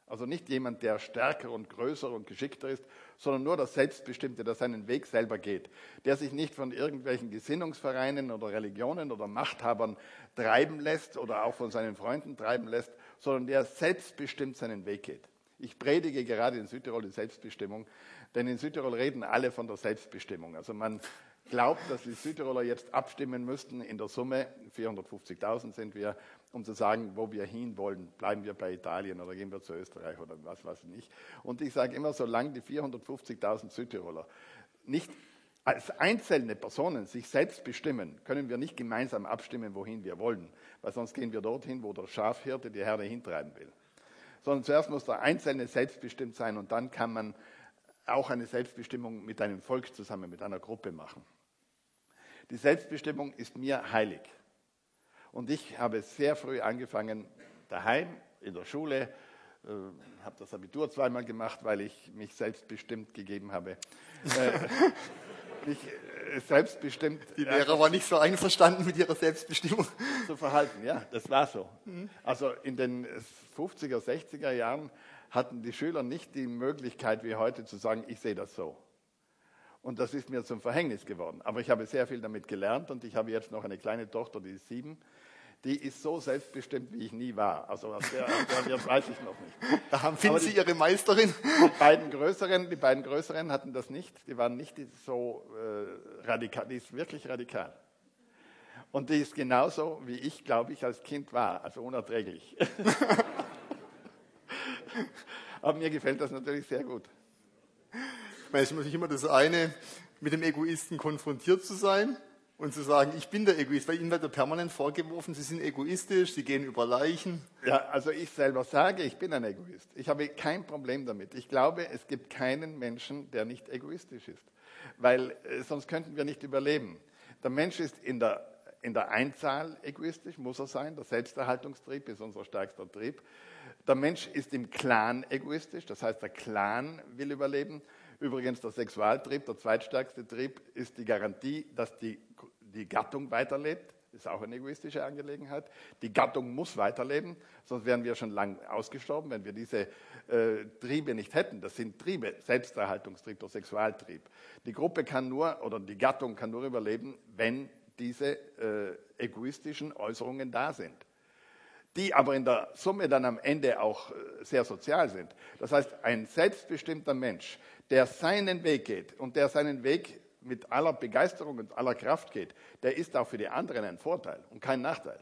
Also nicht jemand, der stärker und größer und geschickter ist, sondern nur der Selbstbestimmte, der seinen Weg selber geht, der sich nicht von irgendwelchen Gesinnungsvereinen oder Religionen oder Machthabern treiben lässt oder auch von seinen Freunden treiben lässt, sondern der selbstbestimmt seinen Weg geht. Ich predige gerade in Südtirol die Selbstbestimmung, denn in Südtirol reden alle von der Selbstbestimmung. Also man glaubt, dass die Südtiroler jetzt abstimmen müssten in der Summe, 450.000 sind wir, um zu sagen, wo wir hinwollen. Bleiben wir bei Italien oder gehen wir zu Österreich oder was weiß ich nicht. Und ich sage immer, solange die 450.000 Südtiroler nicht als einzelne Personen sich selbst bestimmen, können wir nicht gemeinsam abstimmen, wohin wir wollen, weil sonst gehen wir dorthin, wo der Schafhirte die Herde hintreiben will. Sondern zuerst muss der Einzelne selbstbestimmt sein und dann kann man auch eine Selbstbestimmung mit einem Volk zusammen, mit einer Gruppe machen. Die Selbstbestimmung ist mir heilig. Und ich habe sehr früh angefangen, daheim, in der Schule, äh, habe das Abitur zweimal gemacht, weil ich mich selbstbestimmt gegeben habe. äh, mich äh, selbstbestimmt. Die Lehrer waren nicht so einverstanden mit ihrer Selbstbestimmung. Zu verhalten, ja, das war so. Mhm. Also in den 50er, 60er Jahren hatten die Schüler nicht die Möglichkeit wie heute zu sagen, ich sehe das so. Und das ist mir zum Verhängnis geworden. Aber ich habe sehr viel damit gelernt und ich habe jetzt noch eine kleine Tochter, die ist sieben. Die ist so selbstbestimmt, wie ich nie war. Also aus der, der weiß ich noch nicht. Da haben, finden Sie Ihre Meisterin? Die beiden größeren, die beiden größeren hatten das nicht. Die waren nicht so äh, radikal. Die ist wirklich radikal. Und die ist genauso, wie ich, glaube ich, als Kind war. Also unerträglich. Aber mir gefällt das natürlich sehr gut. Weil es ist natürlich immer das eine, mit dem Egoisten konfrontiert zu sein und zu sagen, ich bin der Egoist, weil ihnen wird ja permanent vorgeworfen, sie sind egoistisch, sie gehen über Leichen. Ja, also ich selber sage, ich bin ein Egoist. Ich habe kein Problem damit. Ich glaube, es gibt keinen Menschen, der nicht egoistisch ist, weil äh, sonst könnten wir nicht überleben. Der Mensch ist in der, in der Einzahl egoistisch, muss er sein. Der Selbsterhaltungstrieb ist unser stärkster Trieb. Der Mensch ist im Clan egoistisch, das heißt, der Clan will überleben. Übrigens, der Sexualtrieb, der zweitstärkste Trieb, ist die Garantie, dass die, die Gattung weiterlebt. Ist auch eine egoistische Angelegenheit. Die Gattung muss weiterleben, sonst wären wir schon lang ausgestorben, wenn wir diese äh, Triebe nicht hätten. Das sind Triebe, Selbsterhaltungstrieb, der Sexualtrieb. Die Gruppe kann nur, oder die Gattung kann nur überleben, wenn diese äh, egoistischen Äußerungen da sind die aber in der Summe dann am Ende auch äh, sehr sozial sind. Das heißt, ein selbstbestimmter Mensch, der seinen Weg geht und der seinen Weg mit aller Begeisterung und aller Kraft geht, der ist auch für die anderen ein Vorteil und kein Nachteil.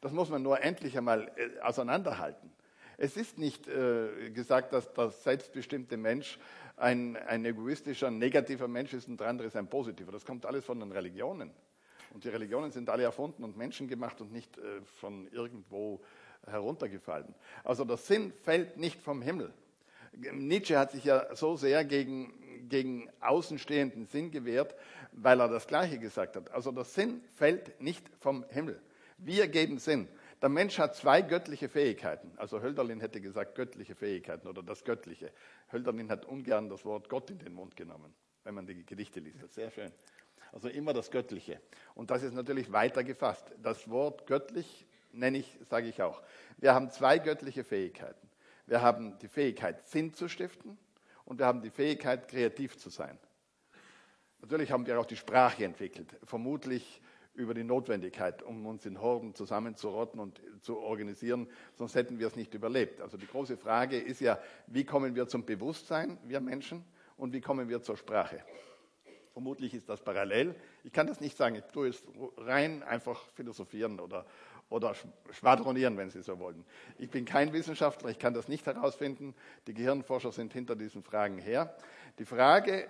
Das muss man nur endlich einmal äh, auseinanderhalten. Es ist nicht äh, gesagt, dass der selbstbestimmte Mensch ein, ein egoistischer, negativer Mensch ist und der andere ist ein positiver. Das kommt alles von den Religionen. Und die Religionen sind alle erfunden und menschengemacht und nicht äh, von irgendwo heruntergefallen. Also der Sinn fällt nicht vom Himmel. Nietzsche hat sich ja so sehr gegen, gegen außenstehenden Sinn gewehrt, weil er das Gleiche gesagt hat. Also der Sinn fällt nicht vom Himmel. Wir geben Sinn. Der Mensch hat zwei göttliche Fähigkeiten. Also Hölderlin hätte gesagt göttliche Fähigkeiten oder das Göttliche. Hölderlin hat ungern das Wort Gott in den Mund genommen, wenn man die Gedichte liest. Das ist sehr schön. Also immer das Göttliche. Und das ist natürlich weiter gefasst. Das Wort göttlich nenne ich, sage ich auch. Wir haben zwei göttliche Fähigkeiten. Wir haben die Fähigkeit, Sinn zu stiften und wir haben die Fähigkeit, kreativ zu sein. Natürlich haben wir auch die Sprache entwickelt, vermutlich über die Notwendigkeit, um uns in Horden zusammenzurotten und zu organisieren, sonst hätten wir es nicht überlebt. Also die große Frage ist ja, wie kommen wir zum Bewusstsein, wir Menschen, und wie kommen wir zur Sprache? Vermutlich ist das parallel. Ich kann das nicht sagen. Ich tue es rein einfach philosophieren oder, oder schwadronieren, wenn Sie so wollen. Ich bin kein Wissenschaftler, ich kann das nicht herausfinden. Die Gehirnforscher sind hinter diesen Fragen her. Die Frage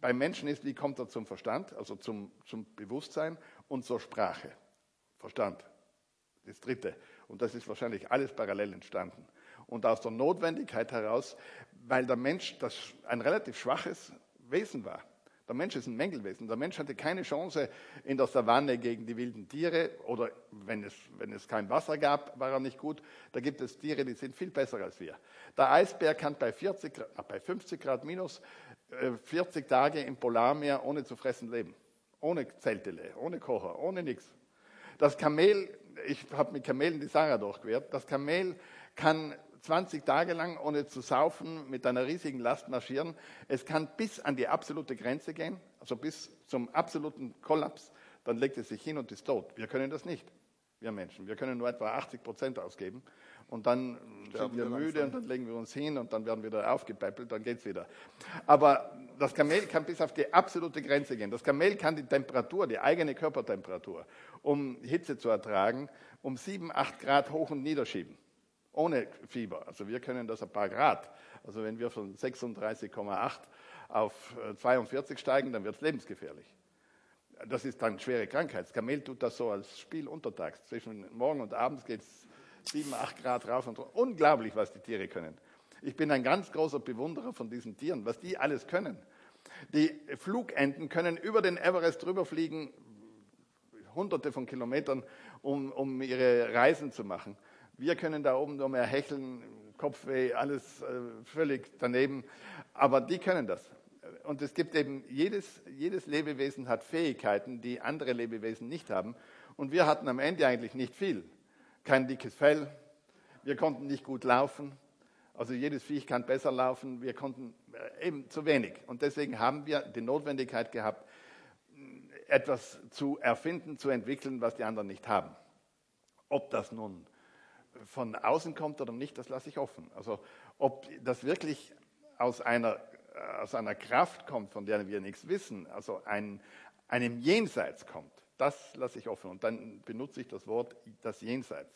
beim Menschen ist, wie kommt er zum Verstand, also zum, zum Bewusstsein und zur Sprache. Verstand, das Dritte. Und das ist wahrscheinlich alles parallel entstanden. Und aus der Notwendigkeit heraus, weil der Mensch das ein relativ schwaches Wesen war. Der Mensch ist ein Mängelwesen. Der Mensch hatte keine Chance in der Savanne gegen die wilden Tiere oder wenn es, wenn es kein Wasser gab, war er nicht gut. Da gibt es Tiere, die sind viel besser als wir. Der Eisbär kann bei, 40, äh, bei 50 Grad minus 40 äh, Tage im Polarmeer ohne zu fressen leben. Ohne Zeltele, ohne Kocher, ohne nichts. Das Kamel, ich habe mit Kamelen die Sahara durchquert, das Kamel kann 20 Tage lang ohne zu saufen mit einer riesigen Last marschieren. Es kann bis an die absolute Grenze gehen, also bis zum absoluten Kollaps. Dann legt es sich hin und ist tot. Wir können das nicht, wir Menschen. Wir können nur etwa 80 Prozent ausgeben. Und dann sind wir müde und dann legen wir uns hin und dann werden wir wieder aufgepäppelt, dann geht es wieder. Aber das Kamel kann bis auf die absolute Grenze gehen. Das Kamel kann die Temperatur, die eigene Körpertemperatur, um Hitze zu ertragen, um 7, 8 Grad hoch und niederschieben ohne Fieber. Also wir können das ein paar Grad. Also wenn wir von 36,8 auf 42 äh, steigen, dann wird es lebensgefährlich. Das ist dann schwere Krankheit. Das Kamel tut das so als Spiel untertags. Zwischen morgen und abends geht es 7, 8 Grad rauf und runter. Unglaublich, was die Tiere können. Ich bin ein ganz großer Bewunderer von diesen Tieren, was die alles können. Die Flugenten können über den Everest drüber fliegen, hunderte von Kilometern, um, um ihre Reisen zu machen. Wir können da oben nur mehr hecheln, Kopfweh, alles äh, völlig daneben. Aber die können das. Und es gibt eben, jedes, jedes Lebewesen hat Fähigkeiten, die andere Lebewesen nicht haben. Und wir hatten am Ende eigentlich nicht viel. Kein dickes Fell, wir konnten nicht gut laufen, Also jedes Viech kann besser laufen, wir konnten äh, eben zu wenig. Und deswegen haben wir die Notwendigkeit gehabt, etwas zu erfinden, zu entwickeln, was die anderen nicht haben. Ob das nun von außen kommt oder nicht, das lasse ich offen. Also ob das wirklich aus einer, äh, aus einer Kraft kommt, von der wir nichts wissen, also ein, einem Jenseits kommt, das lasse ich offen. Und dann benutze ich das Wort das Jenseits.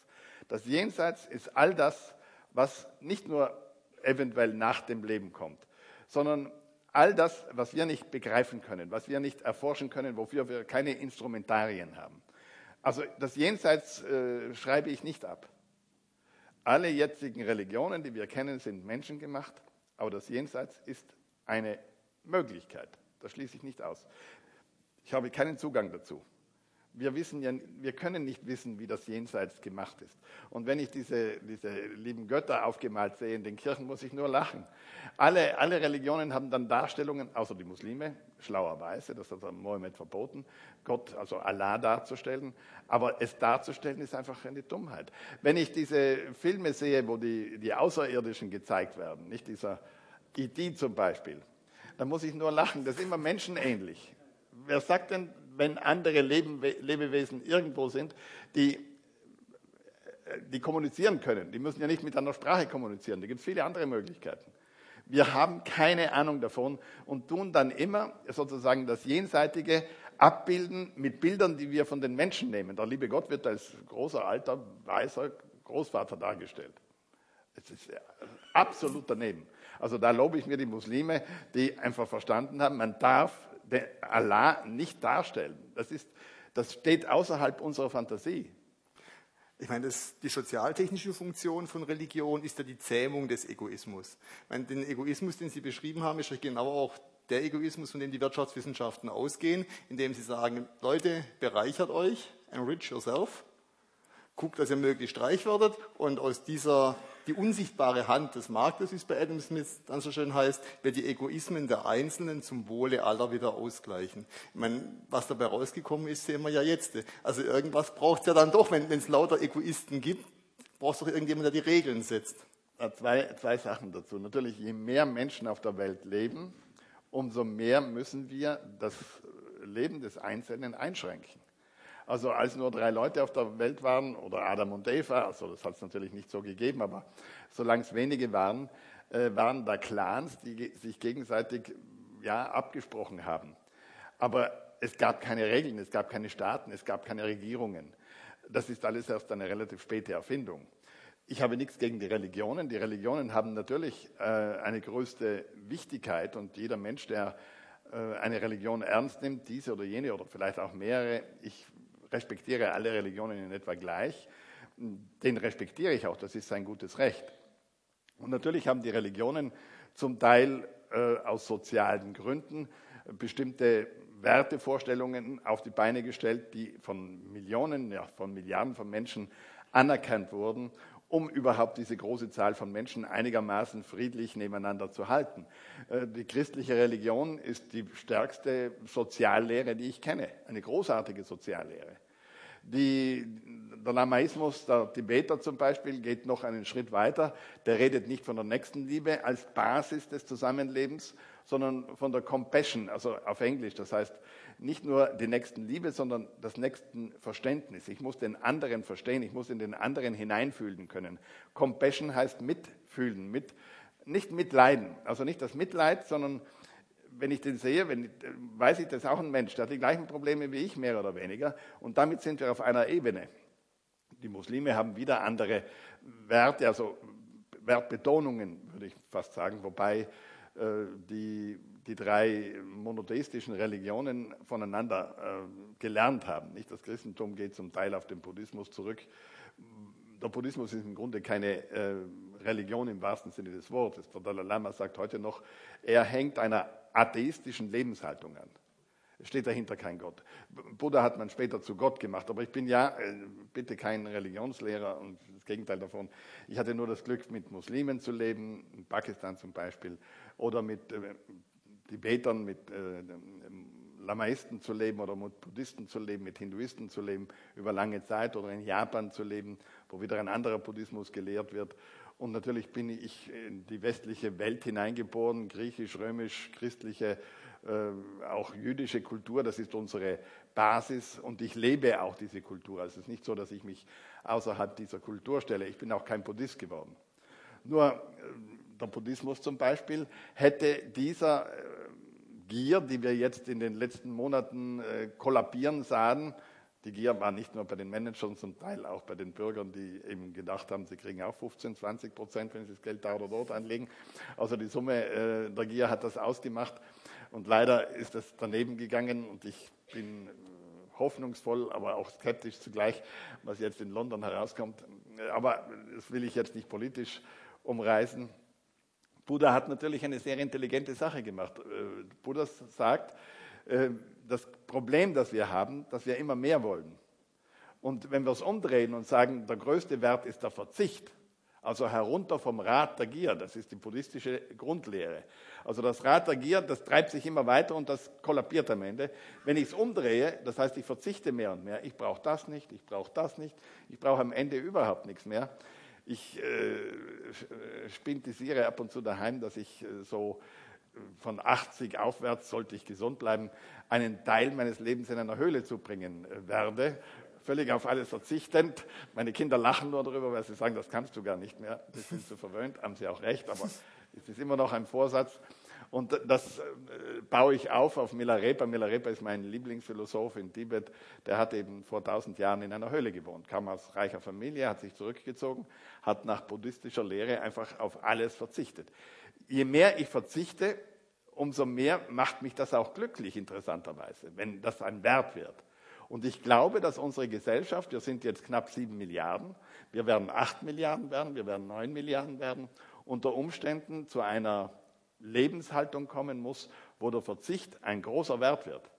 Das Jenseits ist all das, was nicht nur eventuell nach dem Leben kommt, sondern all das, was wir nicht begreifen können, was wir nicht erforschen können, wofür wir keine Instrumentarien haben. Also das Jenseits äh, schreibe ich nicht ab. Alle jetzigen Religionen, die wir kennen, sind menschengemacht, aber das Jenseits ist eine Möglichkeit. Das schließe ich nicht aus. Ich habe keinen Zugang dazu wir wissen ja, wir können nicht wissen, wie das Jenseits gemacht ist. Und wenn ich diese, diese lieben Götter aufgemalt sehe in den Kirchen, muss ich nur lachen. Alle, alle Religionen haben dann Darstellungen, außer die Muslime, schlauerweise, das hat Mohammed verboten, Gott, also Allah darzustellen. Aber es darzustellen ist einfach eine Dummheit. Wenn ich diese Filme sehe, wo die, die Außerirdischen gezeigt werden, nicht dieser E.T. zum Beispiel, dann muss ich nur lachen. Das ist immer menschenähnlich. Wer sagt denn, wenn andere Lebewesen irgendwo sind, die, die kommunizieren können. Die müssen ja nicht mit einer Sprache kommunizieren. Da gibt es viele andere Möglichkeiten. Wir haben keine Ahnung davon und tun dann immer sozusagen das Jenseitige abbilden mit Bildern, die wir von den Menschen nehmen. Der liebe Gott wird als großer, alter, weißer Großvater dargestellt. Es ist absolut daneben. Also da lobe ich mir die Muslime, die einfach verstanden haben, man darf Allah nicht darstellen. Das, ist, das steht außerhalb unserer Fantasie. Ich meine, das, die sozialtechnische Funktion von Religion ist ja die Zähmung des Egoismus. Ich meine, den Egoismus, den Sie beschrieben haben, ist ja genau auch der Egoismus, von dem die Wirtschaftswissenschaften ausgehen, indem sie sagen, Leute, bereichert euch, enrich yourself, guckt, dass ihr möglichst reich werdet und aus dieser die unsichtbare Hand des Marktes, wie es bei Adam Smith dann so schön heißt, wird die Egoismen der Einzelnen zum Wohle aller wieder ausgleichen. Ich meine, was dabei rausgekommen ist, sehen wir ja jetzt. Also irgendwas braucht es ja dann doch, wenn es lauter Egoisten gibt, braucht es doch irgendjemand, der die Regeln setzt. Zwei, zwei Sachen dazu. Natürlich, je mehr Menschen auf der Welt leben, umso mehr müssen wir das Leben des Einzelnen einschränken. Also als nur drei Leute auf der Welt waren, oder Adam und Eva, also das hat es natürlich nicht so gegeben, aber solange es wenige waren, äh, waren da Clans, die sich gegenseitig ja, abgesprochen haben. Aber es gab keine Regeln, es gab keine Staaten, es gab keine Regierungen. Das ist alles erst eine relativ späte Erfindung. Ich habe nichts gegen die Religionen. Die Religionen haben natürlich äh, eine größte Wichtigkeit und jeder Mensch, der äh, eine Religion ernst nimmt, diese oder jene oder vielleicht auch mehrere, ich respektiere alle Religionen in etwa gleich. Den respektiere ich auch, das ist sein gutes Recht. Und natürlich haben die Religionen zum Teil äh, aus sozialen Gründen bestimmte Wertevorstellungen auf die Beine gestellt, die von Millionen, ja, von Milliarden von Menschen anerkannt wurden, um überhaupt diese große Zahl von Menschen einigermaßen friedlich nebeneinander zu halten. Äh, die christliche Religion ist die stärkste Soziallehre, die ich kenne, eine großartige Soziallehre. Die, der Lamaismus, der Tibeter zum Beispiel, geht noch einen Schritt weiter. Der redet nicht von der Nächstenliebe als Basis des Zusammenlebens, sondern von der Compassion, also auf Englisch. Das heißt, nicht nur die Nächstenliebe, sondern das Nächstenverständnis. Ich muss den anderen verstehen, ich muss in den anderen hineinfühlen können. Compassion heißt mitfühlen, mit, nicht mitleiden. Also nicht das Mitleid, sondern wenn ich den sehe, wenn, weiß ich, das ist auch ein Mensch, der hat die gleichen Probleme wie ich, mehr oder weniger. Und damit sind wir auf einer Ebene. Die Muslime haben wieder andere Werte, also Wertbetonungen, würde ich fast sagen, wobei äh, die, die drei monotheistischen Religionen voneinander äh, gelernt haben. Nicht das Christentum geht zum Teil auf den Buddhismus zurück. Der Buddhismus ist im Grunde keine äh, Religion im wahrsten Sinne des Wortes. Der Dalai Lama sagt heute noch, er hängt einer atheistischen Lebenshaltung an. Es steht dahinter kein Gott. Buddha hat man später zu Gott gemacht, aber ich bin ja äh, bitte kein Religionslehrer und das Gegenteil davon. Ich hatte nur das Glück, mit Muslimen zu leben, in Pakistan zum Beispiel, oder mit äh, Tibetern, mit äh, Lamaisten zu leben oder mit Buddhisten zu leben, mit Hinduisten zu leben über lange Zeit oder in Japan zu leben, wo wieder ein anderer Buddhismus gelehrt wird Und natürlich bin ich in die westliche Welt hineingeboren, griechisch, römisch, christliche, äh, auch jüdische Kultur, das ist unsere Basis und ich lebe auch diese Kultur. Also es ist nicht so, dass ich mich außerhalb dieser Kultur stelle. Ich bin auch kein Buddhist geworden. Nur äh, der Buddhismus zum Beispiel hätte dieser äh, Gier, die wir jetzt in den letzten Monaten äh, kollabieren sahen, die Gier war nicht nur bei den Managern, zum Teil auch bei den Bürgern, die eben gedacht haben, sie kriegen auch 15, 20 Prozent, wenn sie das Geld da oder dort anlegen. Also die Summe äh, der Gier hat das ausgemacht. Und leider ist das daneben gegangen und ich bin hoffnungsvoll, aber auch skeptisch zugleich, was jetzt in London herauskommt. Aber das will ich jetzt nicht politisch umreißen. Buddha hat natürlich eine sehr intelligente Sache gemacht. Äh, Buddha sagt, äh, das Problem, das wir haben, dass wir immer mehr wollen. Und wenn wir es umdrehen und sagen, der größte Wert ist der Verzicht, also herunter vom Rad der Gier, das ist die buddhistische Grundlehre. Also das Rad der Gier, das treibt sich immer weiter und das kollabiert am Ende. Wenn ich es umdrehe, das heißt, ich verzichte mehr und mehr, ich brauche das nicht, ich brauche das nicht, ich brauche am Ende überhaupt nichts mehr, ich äh, spintisiere ab und zu daheim, dass ich äh, so äh, von 80 aufwärts, sollte ich gesund bleiben, einen Teil meines Lebens in einer Höhle zubringen werde. Völlig auf alles verzichtend. Meine Kinder lachen nur darüber, weil sie sagen, das kannst du gar nicht mehr. Sie sind zu verwöhnt, haben sie auch recht, aber es ist immer noch ein Vorsatz. Und das äh, baue ich auf auf Milarepa. Milarepa ist mein Lieblingsphilosoph in Tibet. Der hat eben vor tausend Jahren in einer Höhle gewohnt, kam aus reicher Familie, hat sich zurückgezogen, hat nach buddhistischer Lehre einfach auf alles verzichtet. Je mehr ich verzichte, umso mehr macht mich das auch glücklich, interessanterweise, wenn das ein Wert wird. Und ich glaube, dass unsere Gesellschaft, wir sind jetzt knapp sieben Milliarden, wir werden acht Milliarden werden, wir werden neun Milliarden werden, unter Umständen zu einer Lebenshaltung kommen muss, wo der Verzicht ein großer Wert wird.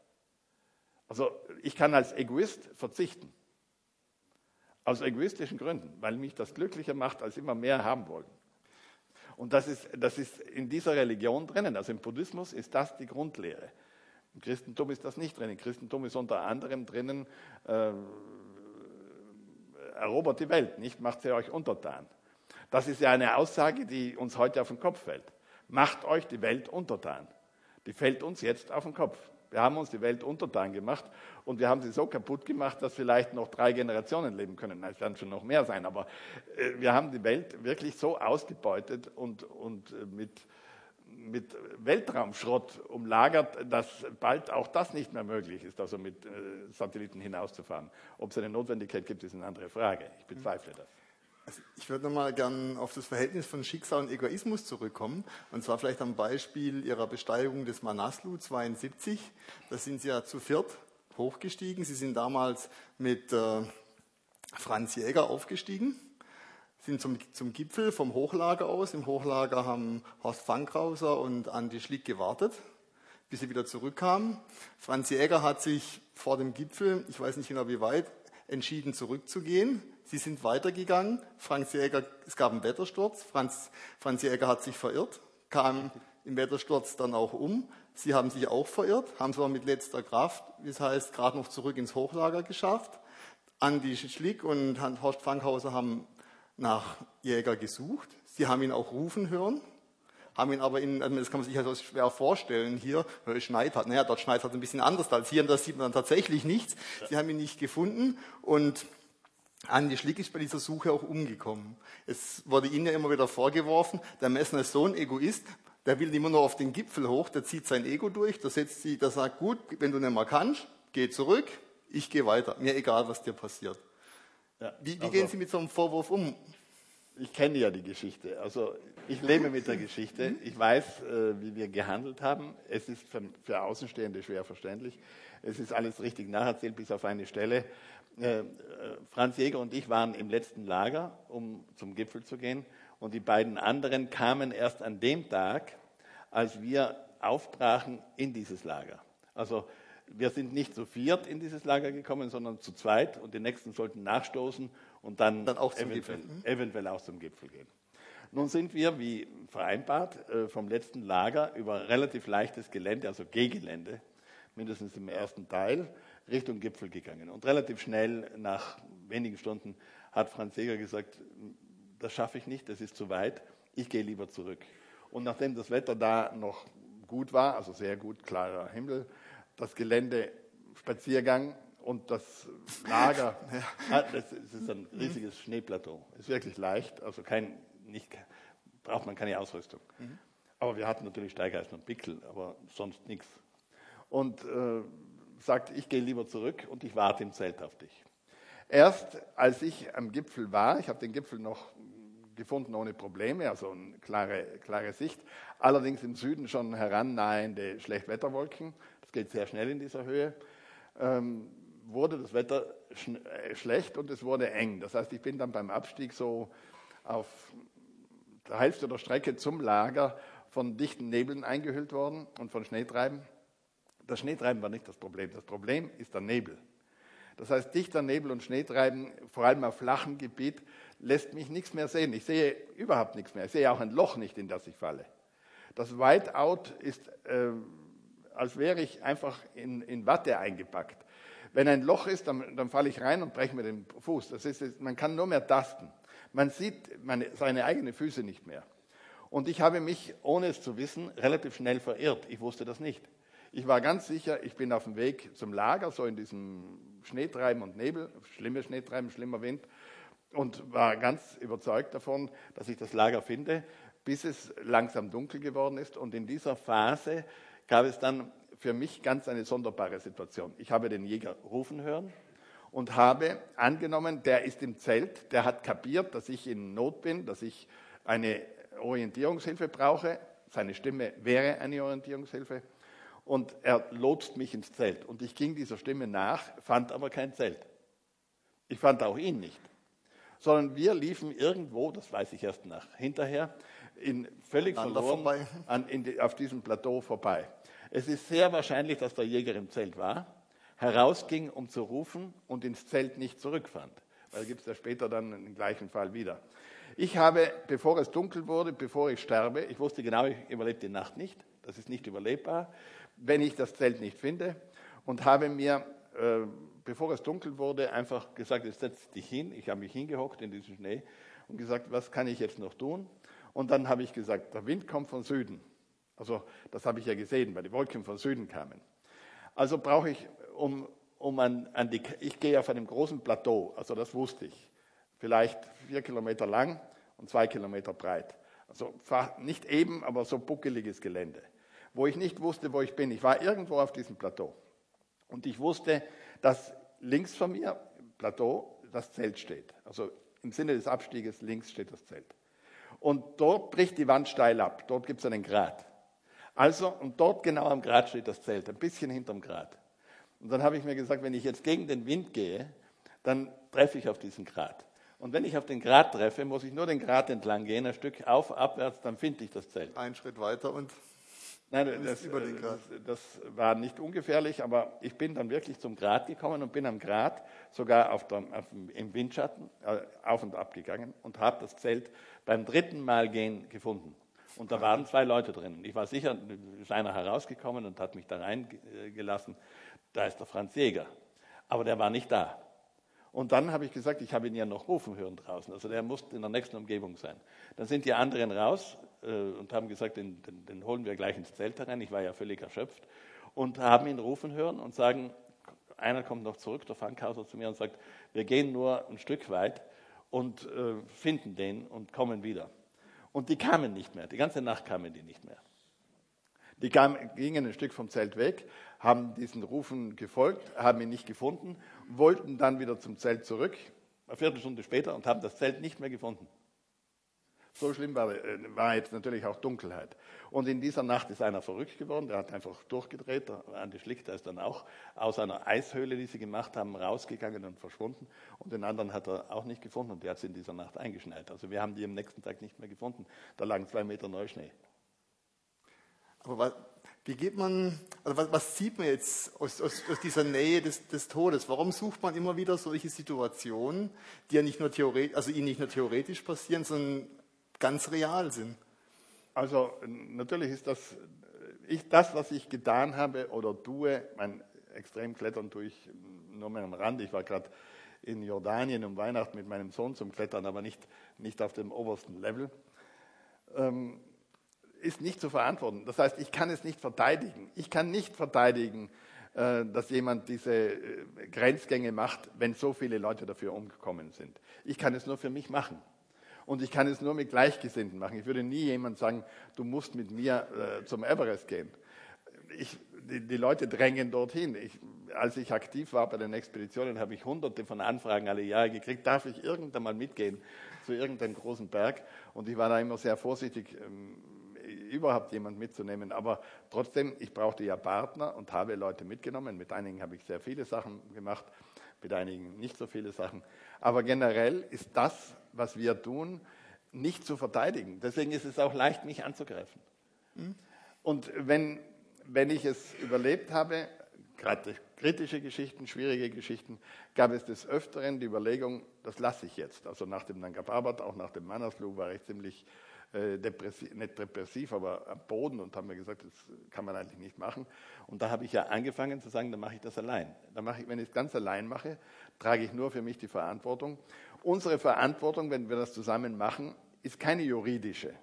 Also ich kann als Egoist verzichten. Aus egoistischen Gründen, weil mich das glücklicher macht, als immer mehr haben wollen. Und das ist, das ist in dieser Religion drinnen. Also im Buddhismus ist das die Grundlehre. Im Christentum ist das nicht drin. Im Christentum ist unter anderem drinnen, äh, erobert die Welt, nicht macht sie euch untertan. Das ist ja eine Aussage, die uns heute auf den Kopf fällt macht euch die Welt untertan. Die fällt uns jetzt auf den Kopf. Wir haben uns die Welt untertan gemacht und wir haben sie so kaputt gemacht, dass vielleicht noch drei Generationen leben können. Es werden schon noch mehr sein, aber äh, wir haben die Welt wirklich so ausgebeutet und, und äh, mit, mit Weltraumschrott umlagert, dass bald auch das nicht mehr möglich ist, also mit äh, Satelliten hinauszufahren. Ob es eine Notwendigkeit gibt, ist eine andere Frage. Ich bezweifle das. Also ich würde nochmal gern auf das Verhältnis von Schicksal und Egoismus zurückkommen. Und zwar vielleicht am Beispiel Ihrer Besteigung des Manaslu 72. Da sind Sie ja zu viert hochgestiegen. Sie sind damals mit äh, Franz Jäger aufgestiegen, sind zum, zum Gipfel vom Hochlager aus. Im Hochlager haben Horst Fankrauser und Andi Schlick gewartet, bis sie wieder zurückkamen. Franz Jäger hat sich vor dem Gipfel, ich weiß nicht genau wie weit, entschieden zurückzugehen Sie sind weitergegangen. Franz Jäger, es gab einen Wettersturz. Franz, Franz Jäger hat sich verirrt, kam im Wettersturz dann auch um. Sie haben sich auch verirrt, haben es aber mit letzter Kraft, wie es heißt, gerade noch zurück ins Hochlager geschafft. Andi Schlick und Horst Frankhauser haben nach Jäger gesucht. Sie haben ihn auch rufen hören, haben ihn aber in, also das kann man sich also schwer vorstellen hier, schneit hat. Naja, dort schneit es ein bisschen anders als hier, und da sieht man dann tatsächlich nichts. Sie haben ihn nicht gefunden und Andi Schlick ist bei dieser Suche auch umgekommen. Es wurde ihnen ja immer wieder vorgeworfen, der Messner ist so ein Egoist, der will immer nur auf den Gipfel hoch, der zieht sein Ego durch, der setzt sie, der sagt, gut, wenn du nicht mehr kannst, geh zurück, ich gehe weiter, mir egal, was dir passiert. Ja, wie, wie also, gehen Sie mit so einem Vorwurf um? Ich kenne ja die Geschichte. Also ich lebe mit der Geschichte. Ich weiß, äh, wie wir gehandelt haben. Es ist für, für Außenstehende schwer verständlich. Es ist alles richtig nacherzählt, bis auf eine Stelle. Äh, Franz Jäger und ich waren im letzten Lager, um zum Gipfel zu gehen. Und die beiden anderen kamen erst an dem Tag, als wir aufbrachen in dieses Lager. Also wir sind nicht zu viert in dieses Lager gekommen, sondern zu zweit und die nächsten sollten nachstoßen und dann, dann auch eventuell, mhm. eventuell, auch zum Gipfel gehen. Nun sind wir, wie vereinbart, äh, vom letzten Lager über relativ leichtes Gelände, also Gehgelände, mindestens im ersten Teil, Richtung Gipfel gegangen. Und relativ schnell, nach wenigen Stunden, hat Franz Seger gesagt, das schaffe ich nicht, das ist zu weit, ich gehe lieber zurück. Und nachdem das Wetter da noch gut war, also sehr gut, klarer Himmel, das Gelände, Spaziergang und das Lager, ja. das ist ein riesiges Schneeplateau. Ist wirklich leicht, also kein, nicht, braucht man keine Ausrüstung. Mhm. Aber wir hatten natürlich Steigeisen und Pickel, aber sonst nichts. Und äh, sagt, ich gehe lieber zurück und ich warte im Zelt auf dich. Erst als ich am Gipfel war, ich habe den Gipfel noch gefunden ohne Probleme, also eine klare, klare Sicht, allerdings im Süden schon herannahende Schlechtwetterwolken, das geht sehr schnell in dieser Höhe, ähm, wurde das Wetter sch äh, schlecht und es wurde eng. Das heißt, ich bin dann beim Abstieg so auf der Hälfte der Strecke zum Lager von dichten Nebeln eingehüllt worden und von Schneetreiben. Das Schneetreiben war nicht das Problem. Das Problem ist der Nebel. Das heißt, dichter Nebel und Schneetreiben, vor allem auf flachem Gebiet, lässt mich nichts mehr sehen. Ich sehe überhaupt nichts mehr. Ich sehe auch ein Loch nicht, in das ich falle. Das Whiteout ist, äh, als wäre ich einfach in, in, Watte eingepackt. Wenn ein Loch ist, dann, dann falle ich rein und breche mir den Fuß. Das ist, man kann nur mehr tasten. Man sieht meine, seine eigenen Füße nicht mehr. Und ich habe mich, ohne es zu wissen, relativ schnell verirrt. Ich wusste das nicht. Ich war ganz sicher, ich bin auf dem Weg zum Lager, so in diesem Schneetreiben und Nebel, schlimme Schneetreiben, schlimmer Wind, und war ganz überzeugt davon, dass ich das Lager finde, bis es langsam dunkel geworden ist. Und in dieser Phase gab es dann für mich ganz eine sonderbare Situation. Ich habe den Jäger rufen hören und habe angenommen, der ist im Zelt, der hat kapiert, dass ich in Not bin, dass ich eine Orientierungshilfe brauche. Seine Stimme wäre eine Orientierungshilfe und er lotst mich ins Zelt. Und ich ging dieser Stimme nach, fand aber kein Zelt. Ich fand auch ihn nicht. Sondern wir liefen irgendwo, das weiß ich erst nach hinterher, in völlig verloren an, die, auf diesem Plateau vorbei. Es ist sehr wahrscheinlich, dass der Jäger im Zelt war, herausging, um zu rufen und ins Zelt nicht zurückfand. Weil gibt es ja später dann den gleichen Fall wieder. Ich habe, bevor es dunkel wurde, bevor ich sterbe, ich wusste genau, ich überlebe die Nacht nicht, das ist nicht überlebbar, wenn ich das Zelt nicht finde und habe mir, äh, bevor es dunkel wurde, einfach gesagt, jetzt setz dich hin. Ich habe mich hingehockt in diesen Schnee und gesagt, was kann ich jetzt noch tun? Und dann habe ich gesagt, der Wind kommt von Süden. Also das habe ich ja gesehen, weil die Wolken von Süden kamen. Also brauche ich, um, um an, an die, ich gehe auf einem großen Plateau, also das wusste ich, vielleicht vier Kilometer lang und zwei Kilometer breit. Also nicht eben, aber so buckeliges Gelände wo ich nicht wusste, wo ich bin. Ich war irgendwo auf diesem Plateau. Und ich wusste, dass links von mir, Plateau, das Zelt steht. Also im Sinne des Abstieges links steht das Zelt. Und dort bricht die Wand steil ab. Dort gibt es einen Grat. Also, und dort genau am Grat steht das Zelt, ein bisschen hinterm Grat. Und dann habe ich mir gesagt, wenn ich jetzt gegen den Wind gehe, dann treffe ich auf diesen Grat. Und wenn ich auf den Grat treffe, muss ich nur den Grat entlang gehen, ein Stück auf, abwärts, dann finde ich das Zelt. Ein Schritt weiter und Nein, das, das, das, war nicht ungefährlich, aber ich bin dann wirklich zum Grat gekommen und bin am Grat sogar auf der, auf, im Windschatten äh, auf und ab gegangen und habe das Zelt beim dritten Mal gehen gefunden. Und da waren zwei Leute drin. Ich war sicher, ist einer herausgekommen und hat mich da reingelassen. Da ist der Franz Jäger. Aber der war nicht da. Und dann habe ich gesagt, ich habe ihn ja noch rufen hören draußen. Also der muss in der nächsten Umgebung sein. Dann sind die anderen raus äh, und haben gesagt, den, den, den, holen wir gleich ins Zelt herein. Ich war ja völlig erschöpft. Und haben ihn rufen hören und sagen, einer kommt noch zurück, der Fankhauser zu mir und sagt, wir gehen nur ein Stück weit und äh, finden den und kommen wieder. Und die kamen nicht mehr. Die ganze Nacht kamen die nicht mehr. Die kamen, gingen ein Stück vom Zelt weg, haben diesen Rufen gefolgt, haben ihn nicht gefunden, wollten dann wieder zum Zelt zurück, eine Viertelstunde später, und haben das Zelt nicht mehr gefunden. So schlimm war, äh, war, jetzt natürlich auch Dunkelheit. Und in dieser Nacht ist einer verrückt geworden, der hat einfach durchgedreht. Der Andi Schlick, der ist dann auch aus einer Eishöhle, die sie gemacht haben, rausgegangen und verschwunden. Und den anderen hat er auch nicht gefunden und der hat sie in dieser Nacht eingeschneit. Also wir haben die am nächsten Tag nicht mehr gefunden. Da lagen zwei Meter Neuschnee. Aber was, wie geht man, also was, was sieht man jetzt aus, aus, aus dieser Nähe des, des, Todes? Warum sucht man immer wieder solche Situationen, die ja nicht nur theoretisch, also ihnen nicht nur theoretisch passieren, sondern ganz real sind? Also natürlich ist das, ich, das, was ich getan habe oder tue, mein Extremklettern tue ich nur mehr am Rand. Ich war gerade in Jordanien um Weihnachten mit meinem Sohn zum Klettern, aber nicht, nicht auf dem obersten Level. Ähm, ist nicht zu verantworten. Das heißt, ich kann es nicht verteidigen. Ich kann nicht verteidigen, äh, dass jemand diese äh, Grenzgänge macht, wenn so viele Leute dafür umgekommen sind. Ich kann es nur für mich machen. Und ich kann es nur mit Gleichgesinnten machen. Ich würde nie jemand sagen, du musst mit mir äh, zum Everest gehen. Ich, die, die, Leute drängen dorthin. Ich, als ich aktiv war bei den Expeditionen, habe ich hunderte von Anfragen alle Jahre gekriegt, darf ich irgendwann mal mitgehen zu irgendeinem großen Berg? Und ich war da immer sehr vorsichtig, ähm, überhaupt jemand mitzunehmen. Aber trotzdem, ich brauchte ja Partner und habe Leute mitgenommen. Mit einigen habe ich sehr viele Sachen gemacht, mit einigen nicht so viele Sachen. Aber generell ist das, was wir tun, nicht zu verteidigen. Deswegen ist es auch leicht, mich anzugreifen. Mhm. Und wenn, wenn ich es überlebt habe, gerade kritische Geschichten, schwierige Geschichten, gab es des Öfteren die Überlegung, das lasse ich jetzt. Also nach dem Nanga Parbat, auch nach dem Manaslu war ich ziemlich äh, depressiv, nicht depressiv, aber am Boden und haben mir gesagt, das kann man eigentlich nicht machen. Und da habe ich ja angefangen zu sagen, dann mache ich das allein. Dann mache ich, wenn ich es ganz allein mache, trage ich nur für mich die Verantwortung. Unsere Verantwortung, wenn wir das zusammen machen, ist keine juridische,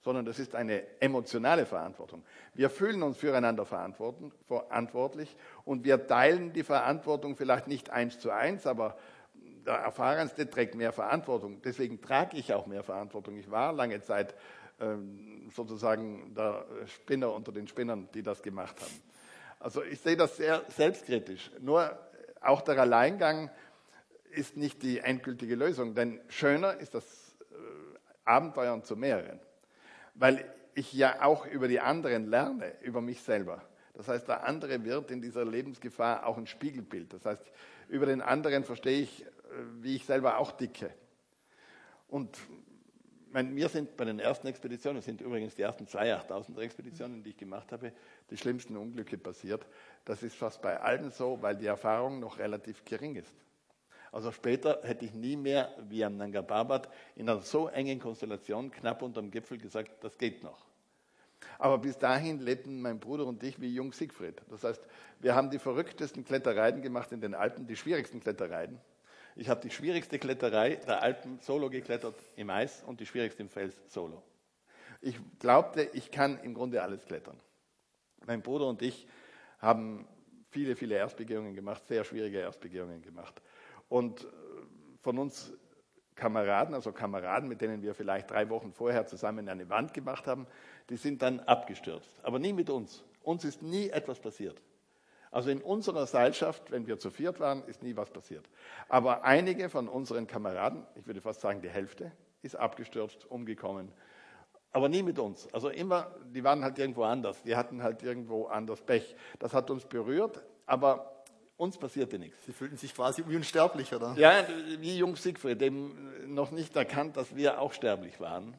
sondern das ist eine emotionale Verantwortung. Wir fühlen uns füreinander verantwortlich und wir teilen die Verantwortung vielleicht nicht eins zu eins, aber der Erfahrenste trägt mehr Verantwortung. Deswegen trage ich auch mehr Verantwortung. Ich war lange Zeit ähm, sozusagen der Spinner unter den Spinnern, die das gemacht haben. Also ich sehe das sehr selbstkritisch. Nur auch der Alleingang ist nicht die endgültige Lösung, denn schöner ist das äh, Abenteuern zu mehreren, weil ich ja auch über die anderen lerne, über mich selber. Das heißt, der andere wird in dieser Lebensgefahr auch ein Spiegelbild. Das heißt, über den anderen verstehe ich, äh, wie ich selber auch dicke. Und mein, mir sind bei den ersten Expeditionen, das sind übrigens die ersten zwei 8000er Expeditionen, die ich gemacht habe, die schlimmsten Unglücke passiert. Das ist fast bei allen so, weil die Erfahrung noch relativ gering ist. Also später hätte ich nie mehr, wie am Nanga Parbat, in einer so engen Konstellation knapp unterm Gipfel gesagt, das geht noch. Aber bis dahin lebten mein Bruder und ich wie Jung Siegfried. Das heißt, wir haben die verrücktesten Klettereien gemacht in den Alpen, die schwierigsten Klettereien. Ich habe die schwierigste Kletterei der Alpen solo geklettert im Eis und die schwierigste im Fels solo. Ich glaubte, ich kann im Grunde alles klettern. Mein Bruder und ich haben viele, viele Erstbegehungen gemacht, sehr schwierige Erstbegehungen gemacht. Und äh, von uns Kameraden, also Kameraden, mit denen wir vielleicht drei Wochen vorher zusammen eine Wand gemacht haben, die sind dann abgestürzt. Aber nie mit uns. Uns ist nie etwas passiert. Also in unserer Seilschaft, wenn wir zu viert waren, ist nie was passiert. Aber einige von unseren Kameraden, ich würde fast sagen die Hälfte, ist abgestürzt, umgekommen. Aber nie mit uns. Also immer, die waren halt irgendwo anders. Die hatten halt irgendwo anders Pech. Das hat uns berührt, aber uns passierte nichts. Sie fühlten sich quasi wie unsterblich, oder? Ja, wie Jung Siegfried, dem noch nicht erkannt, dass wir auch sterblich waren.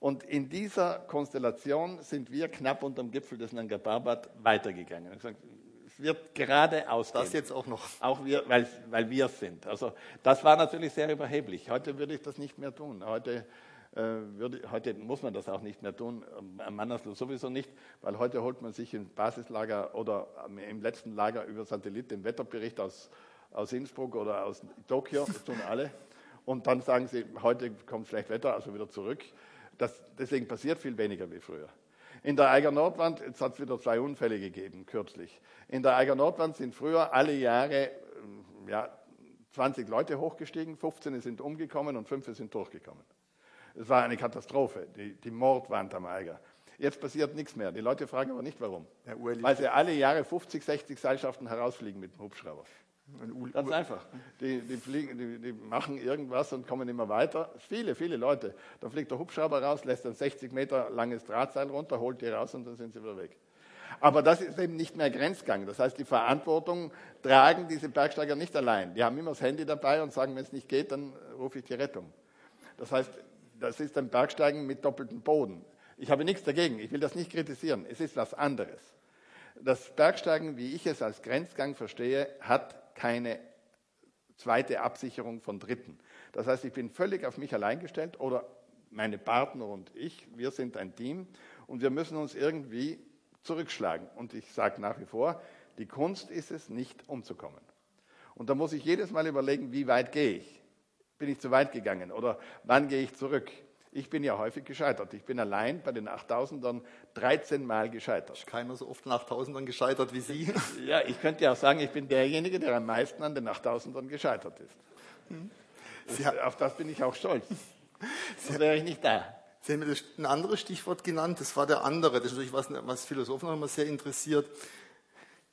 Und in dieser Konstellation sind wir knapp unterm Gipfel des Nanga Parbat weitergegangen. Es wird gerade aus. Das jetzt auch noch. Auch wir, weil, weil wir sind. Also das war natürlich sehr überheblich. Heute würde ich das nicht mehr tun. Heute würde, heute muss man das auch nicht mehr tun, am Mannersloh sowieso nicht, weil heute holt man sich im Basislager oder im letzten Lager über Satellit den Wetterbericht aus, aus Innsbruck oder aus Tokio, das tun alle. Und dann sagen sie, heute kommt schlecht Wetter, also wieder zurück. Das, deswegen passiert viel weniger wie früher. In der Eiger Nordwand, jetzt hat es wieder zwei Unfälle gegeben, kürzlich. In der Eiger Nordwand sind früher alle Jahre ja, 20 Leute hochgestiegen, 15 sind umgekommen und 5 sind durchgekommen. Es war eine Katastrophe, die, die Mordwand am Eiger. Jetzt passiert nichts mehr. Die Leute fragen aber nicht warum. Weil sie alle Jahre 50, 60 Seilschaften herausfliegen mit dem Hubschrauber. Ganz einfach. Die, die, fliegen, die, die, machen irgendwas und kommen immer weiter. Viele, viele Leute. Da fliegt der Hubschrauber raus, lässt ein 60 Meter langes Drahtseil runter, holt die raus und dann sind sie wieder weg. Aber das ist eben nicht mehr Grenzgang. Das heißt, die Verantwortung tragen diese Bergsteiger nicht allein. Die haben immer das Handy dabei und sagen, wenn es nicht geht, dann rufe ich die Rettung. Das heißt, das ist ein Bergsteigen mit doppeltem Boden. Ich habe nichts dagegen, ich will das nicht kritisieren, es ist was anderes. Das Bergsteigen, wie ich es als Grenzgang verstehe, hat keine zweite Absicherung von Dritten. Das heißt, ich bin völlig auf mich allein gestellt oder meine Partner und ich, wir sind ein Team und wir müssen uns irgendwie zurückschlagen. Und ich sage nach wie vor, die Kunst ist es, nicht umzukommen. Und da muss ich jedes Mal überlegen, wie weit gehe ich? Bin ich zu weit gegangen oder wann gehe ich zurück? Ich bin ja häufig gescheitert. Ich bin allein bei den 8000ern 13 Mal gescheitert. Ist keiner so oft nach 8000ern gescheitert wie Sie. Ja, ich könnte ja auch sagen, ich bin derjenige, der am meisten an den 8000ern gescheitert ist. Sie, Das, auf das bin ich auch stolz. Sonst wäre ich nicht da. Sie haben mir ein anderes Stichwort genannt, das war der andere. Das ist natürlich was, was Philosophen noch immer sehr interessiert.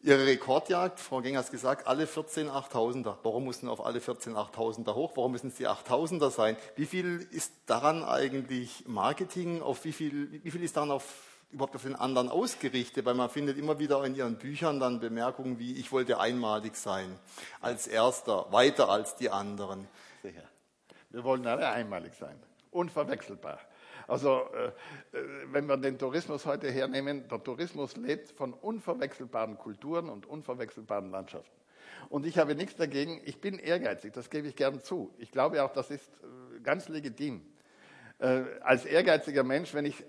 Ihre Rekordjagd, Frau Geng gesagt, alle 14 8000er. Warum mussten auf alle 14 8000er hoch? Warum müssen es die 8000er sein? Wie viel ist daran eigentlich Marketing? Auf wie viel, wie viel ist daran auf, überhaupt auf den anderen ausgerichtet? Weil man findet immer wieder in Ihren Büchern dann Bemerkungen wie, ich wollte einmalig sein, als Erster, weiter als die anderen. Sicher. Wir wollen alle einmalig sein. Unverwechselbar. Also, äh, äh, wenn wir den Tourismus heute hernehmen, der Tourismus lebt von unverwechselbaren Kulturen und unverwechselbaren Landschaften. Und ich habe nichts dagegen, ich bin ehrgeizig, das gebe ich gern zu. Ich glaube auch, das ist äh, ganz legitim. Als ehrgeiziger Mensch, wenn ich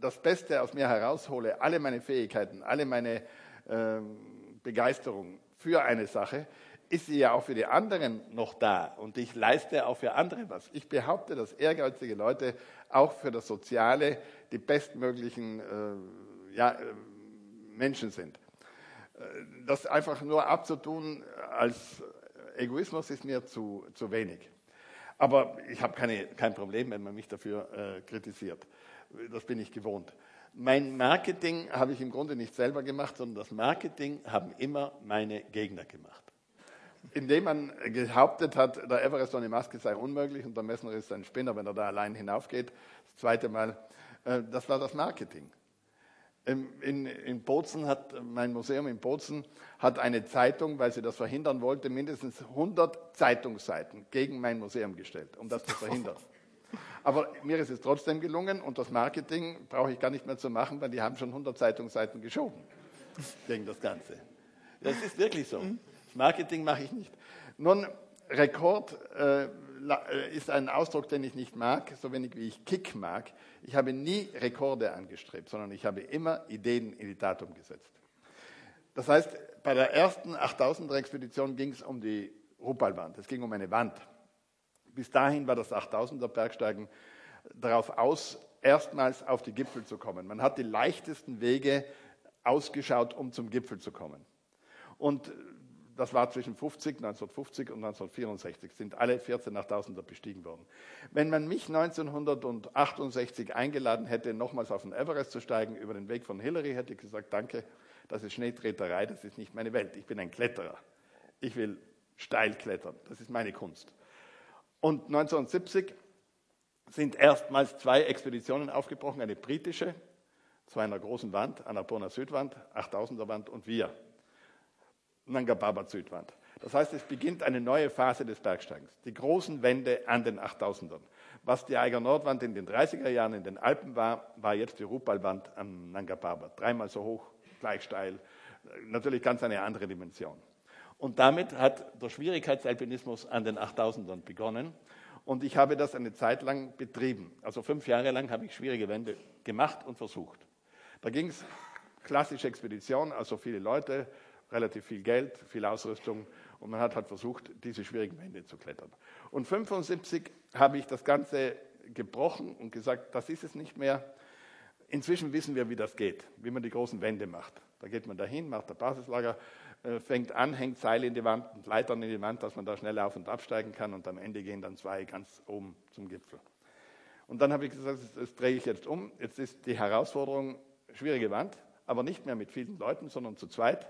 das Beste aus mir heraushole, alle meine Fähigkeiten, alle meine ähm, Begeisterung für eine Sache, ist sie ja auch für die anderen noch da und ich leiste auch für andere was. Ich behaupte, dass ehrgeizige Leute auch für das Soziale die bestmöglichen äh, ja, äh, Menschen sind. Äh, Das einfach nur abzutun als Egoismus ist mir zu, zu wenig. Aber ich habe keine, kein Problem, wenn man mich dafür äh, kritisiert. Das bin ich gewohnt. Mein Marketing habe ich im Grunde nicht selber gemacht, sondern das Marketing haben immer meine Gegner gemacht. Indem man behauptet hat, der Everest ohne Maske sei unmöglich und der Messner ist ein Spinner, wenn er da allein hinaufgeht. Das zweite Mal, äh, das war das Marketing. In, in, in Bozen hat mein Museum in Bozen hat eine Zeitung, weil sie das verhindern wollte, mindestens 100 Zeitungsseiten gegen mein Museum gestellt, um das zu verhindern. Aber mir ist es trotzdem gelungen und das Marketing brauche ich gar nicht mehr zu machen, weil die haben schon 100 Zeitungsseiten geschoben gegen das Ganze. Das ist wirklich so. Marketing mache ich nicht. Nun, Rekord äh, äh, ist ein Ausdruck, den ich nicht mag, so wenig wie ich Kick mag. Ich habe nie Rekorde angestrebt, sondern ich habe immer Ideen in die Tat umgesetzt. Das heißt, bei der ersten 8000er Expedition ging es um die Rupalwand. Es ging um eine Wand. Bis dahin war das 8000er Bergsteigen darauf aus, erstmals auf die Gipfel zu kommen. Man hat die leichtesten Wege ausgeschaut, um zum Gipfel zu kommen. Und das war zwischen 50, 1950 und 1964, sind alle 14 8000er bestiegen worden. Wenn man mich 1968 eingeladen hätte, nochmals auf den Everest zu steigen, über den Weg von Hillary, hätte ich gesagt, danke, das ist Schneetreterei, das ist nicht meine Welt. Ich bin ein Kletterer. Ich will steil klettern. Das ist meine Kunst. Und 1970 sind erstmals zwei Expeditionen aufgebrochen, eine britische zu einer großen Wand, Annapurna Südwand, 8000er Wand und wir, Nanga Parbat Südwand. Das heißt, es beginnt eine neue Phase des Bergsteigens. Die großen Wände an den 8000ern. Was die Eiger Nordwand in den 30er Jahren in den Alpen war, war jetzt die Rupalwand am Nanga Parbat. Dreimal so hoch, gleich steil. Natürlich ganz eine andere Dimension. Und damit hat der Schwierigkeitsalpinismus an den 8000ern begonnen. Und ich habe das eine Zeit lang betrieben. Also fünf Jahre lang habe ich schwierige Wände gemacht und versucht. Da ging es klassische Expedition, also viele Leute, relativ viel Geld, viel Ausrüstung und man hat halt versucht, diese schwierigen Wände zu klettern. Und 75 habe ich das Ganze gebrochen und gesagt, das ist es nicht mehr. Inzwischen wissen wir, wie das geht, wie man die großen Wände macht. Da geht man dahin, macht das Basislager, äh, fängt an, hängt Seile in die Wand Leitern in die Wand, dass man da schnell auf und absteigen kann und am Ende gehen dann zwei ganz oben zum Gipfel. Und dann habe ich gesagt, das, das drehe ich jetzt um. Jetzt ist die Herausforderung, schwierige Wand, aber nicht mehr mit vielen Leuten, sondern zu zweit,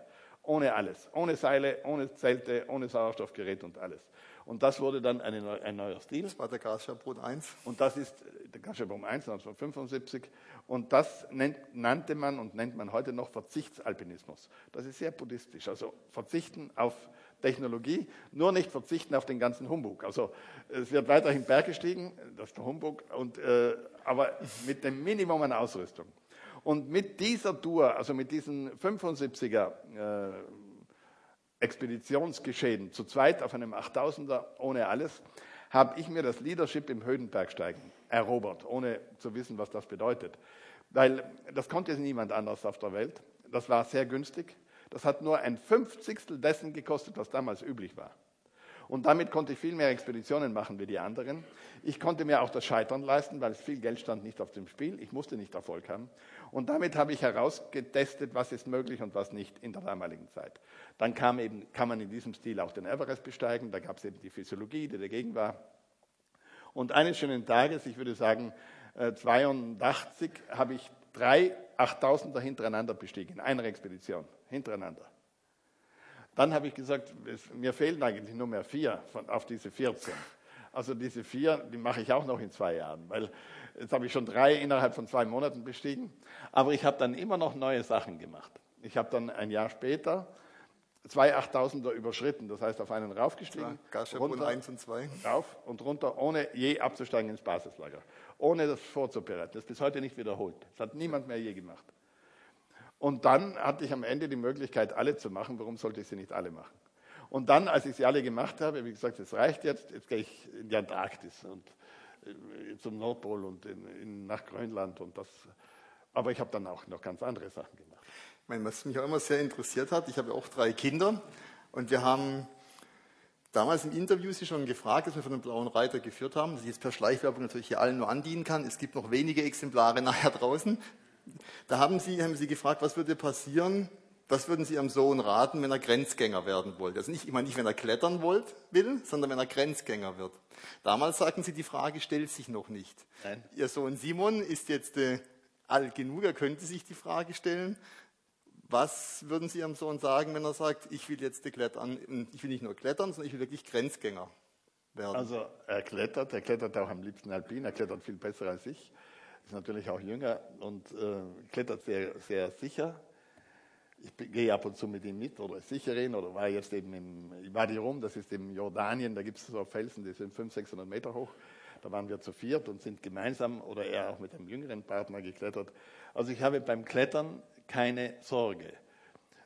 ohne alles. Ohne Seile, ohne Zelte, ohne Sauerstoffgerät und alles. Und das wurde dann eine, ein neuer Stil. Das war der Gasschabbrot 1. Und das ist der Gaschebom 1 1975. Und das nennt, nannte man und nennt man heute noch Verzichtsalpinismus. Das ist sehr buddhistisch. Also verzichten auf Technologie, nur nicht verzichten auf den ganzen Humbug. Also es wird weiterhin berggestiegen, das ist der Humbug, und, äh, aber mit dem Minimum an Ausrüstung. Und mit dieser Tour, also mit diesen 75er äh, Expeditionsgeschehen zu zweit auf einem 8000er ohne alles, habe ich mir das Leadership im Höhenbergsteigen erobert, ohne zu wissen, was das bedeutet. Weil das konnte niemand anders auf der Welt. Das war sehr günstig. Das hat nur ein Fünfzigstel dessen gekostet, was damals üblich war. Und damit konnte ich viel mehr Expeditionen machen wie die anderen. Ich konnte mir auch das Scheitern leisten, weil es viel Geld stand nicht auf dem Spiel. Ich musste nicht Erfolg haben. Und damit habe ich herausgetestet, was ist möglich und was nicht in der damaligen Zeit. Dann kam, eben, kann man in diesem Stil auch den Everest besteigen. Da gab es eben die Physiologie, die dagegen war. Und eines schönen Tages, ich würde sagen 82, äh, habe ich drei 8000er hintereinander bestiegen, in einer Expedition, hintereinander. Dann habe ich gesagt, es, mir fehlen eigentlich nur mehr vier von, auf diese 14. Also diese vier, die mache ich auch noch in zwei Jahren, weil jetzt habe ich schon drei innerhalb von zwei Monaten bestiegen. Aber ich habe dann immer noch neue Sachen gemacht. Ich habe dann ein Jahr später zwei 8000er überschritten, das heißt auf einen raufgestiegen. runter, 1 und 2. Rauf und runter, ohne je abzusteigen ins Basislager. Ohne das vorzubereiten. Das ist bis heute nicht wiederholt. Das hat niemand mehr je gemacht. Und dann hatte ich am Ende die Möglichkeit, alle zu machen. Warum sollte ich sie nicht alle machen? Und dann, als ich sie alle gemacht habe, wie gesagt, es reicht jetzt, jetzt gehe ich in die Antarktis und äh, zum Nordpol und in, in, nach Grönland und das. Aber ich habe dann auch noch ganz andere Sachen gemacht. Ich meine, was mich auch immer sehr interessiert hat, ich habe auch drei Kinder und wir haben damals im Interview Sie schon gefragt, dass wir von den Blauen Reiter geführt haben, dass ich jetzt per Schleichwerbung natürlich hier allen nur andienen kann. Es gibt noch wenige Exemplare nachher draußen. Da haben Sie, haben Sie gefragt, was würde passieren, was würden Sie Ihrem Sohn raten, wenn er Grenzgänger werden wollte? Also nicht, ich meine nicht, wenn er klettern wollt, will, sondern wenn er Grenzgänger wird. Damals sagten Sie, die Frage stellt sich noch nicht. Nein. Ihr Sohn Simon ist jetzt äh, alt genug, er könnte sich die Frage stellen. Was würden Sie Ihrem Sohn sagen, wenn er sagt, ich will jetzt klettern, ich will nicht nur klettern, sondern ich will wirklich Grenzgänger werden? Also er klettert, er klettert auch am liebsten alpin, er klettert viel besser als ich, ist natürlich auch jünger und äh, klettert sehr, sehr sicher ich gehe ab und zu mit ihm mit oder sichere ihn oder war jetzt eben im Wadi Rum, das ist im Jordanien, da gibt es so Felsen, die sind 500, 600 Meter hoch. Da waren wir zu viert und sind gemeinsam oder er auch mit einem jüngeren Partner geklettert. Also ich habe beim Klettern keine Sorge.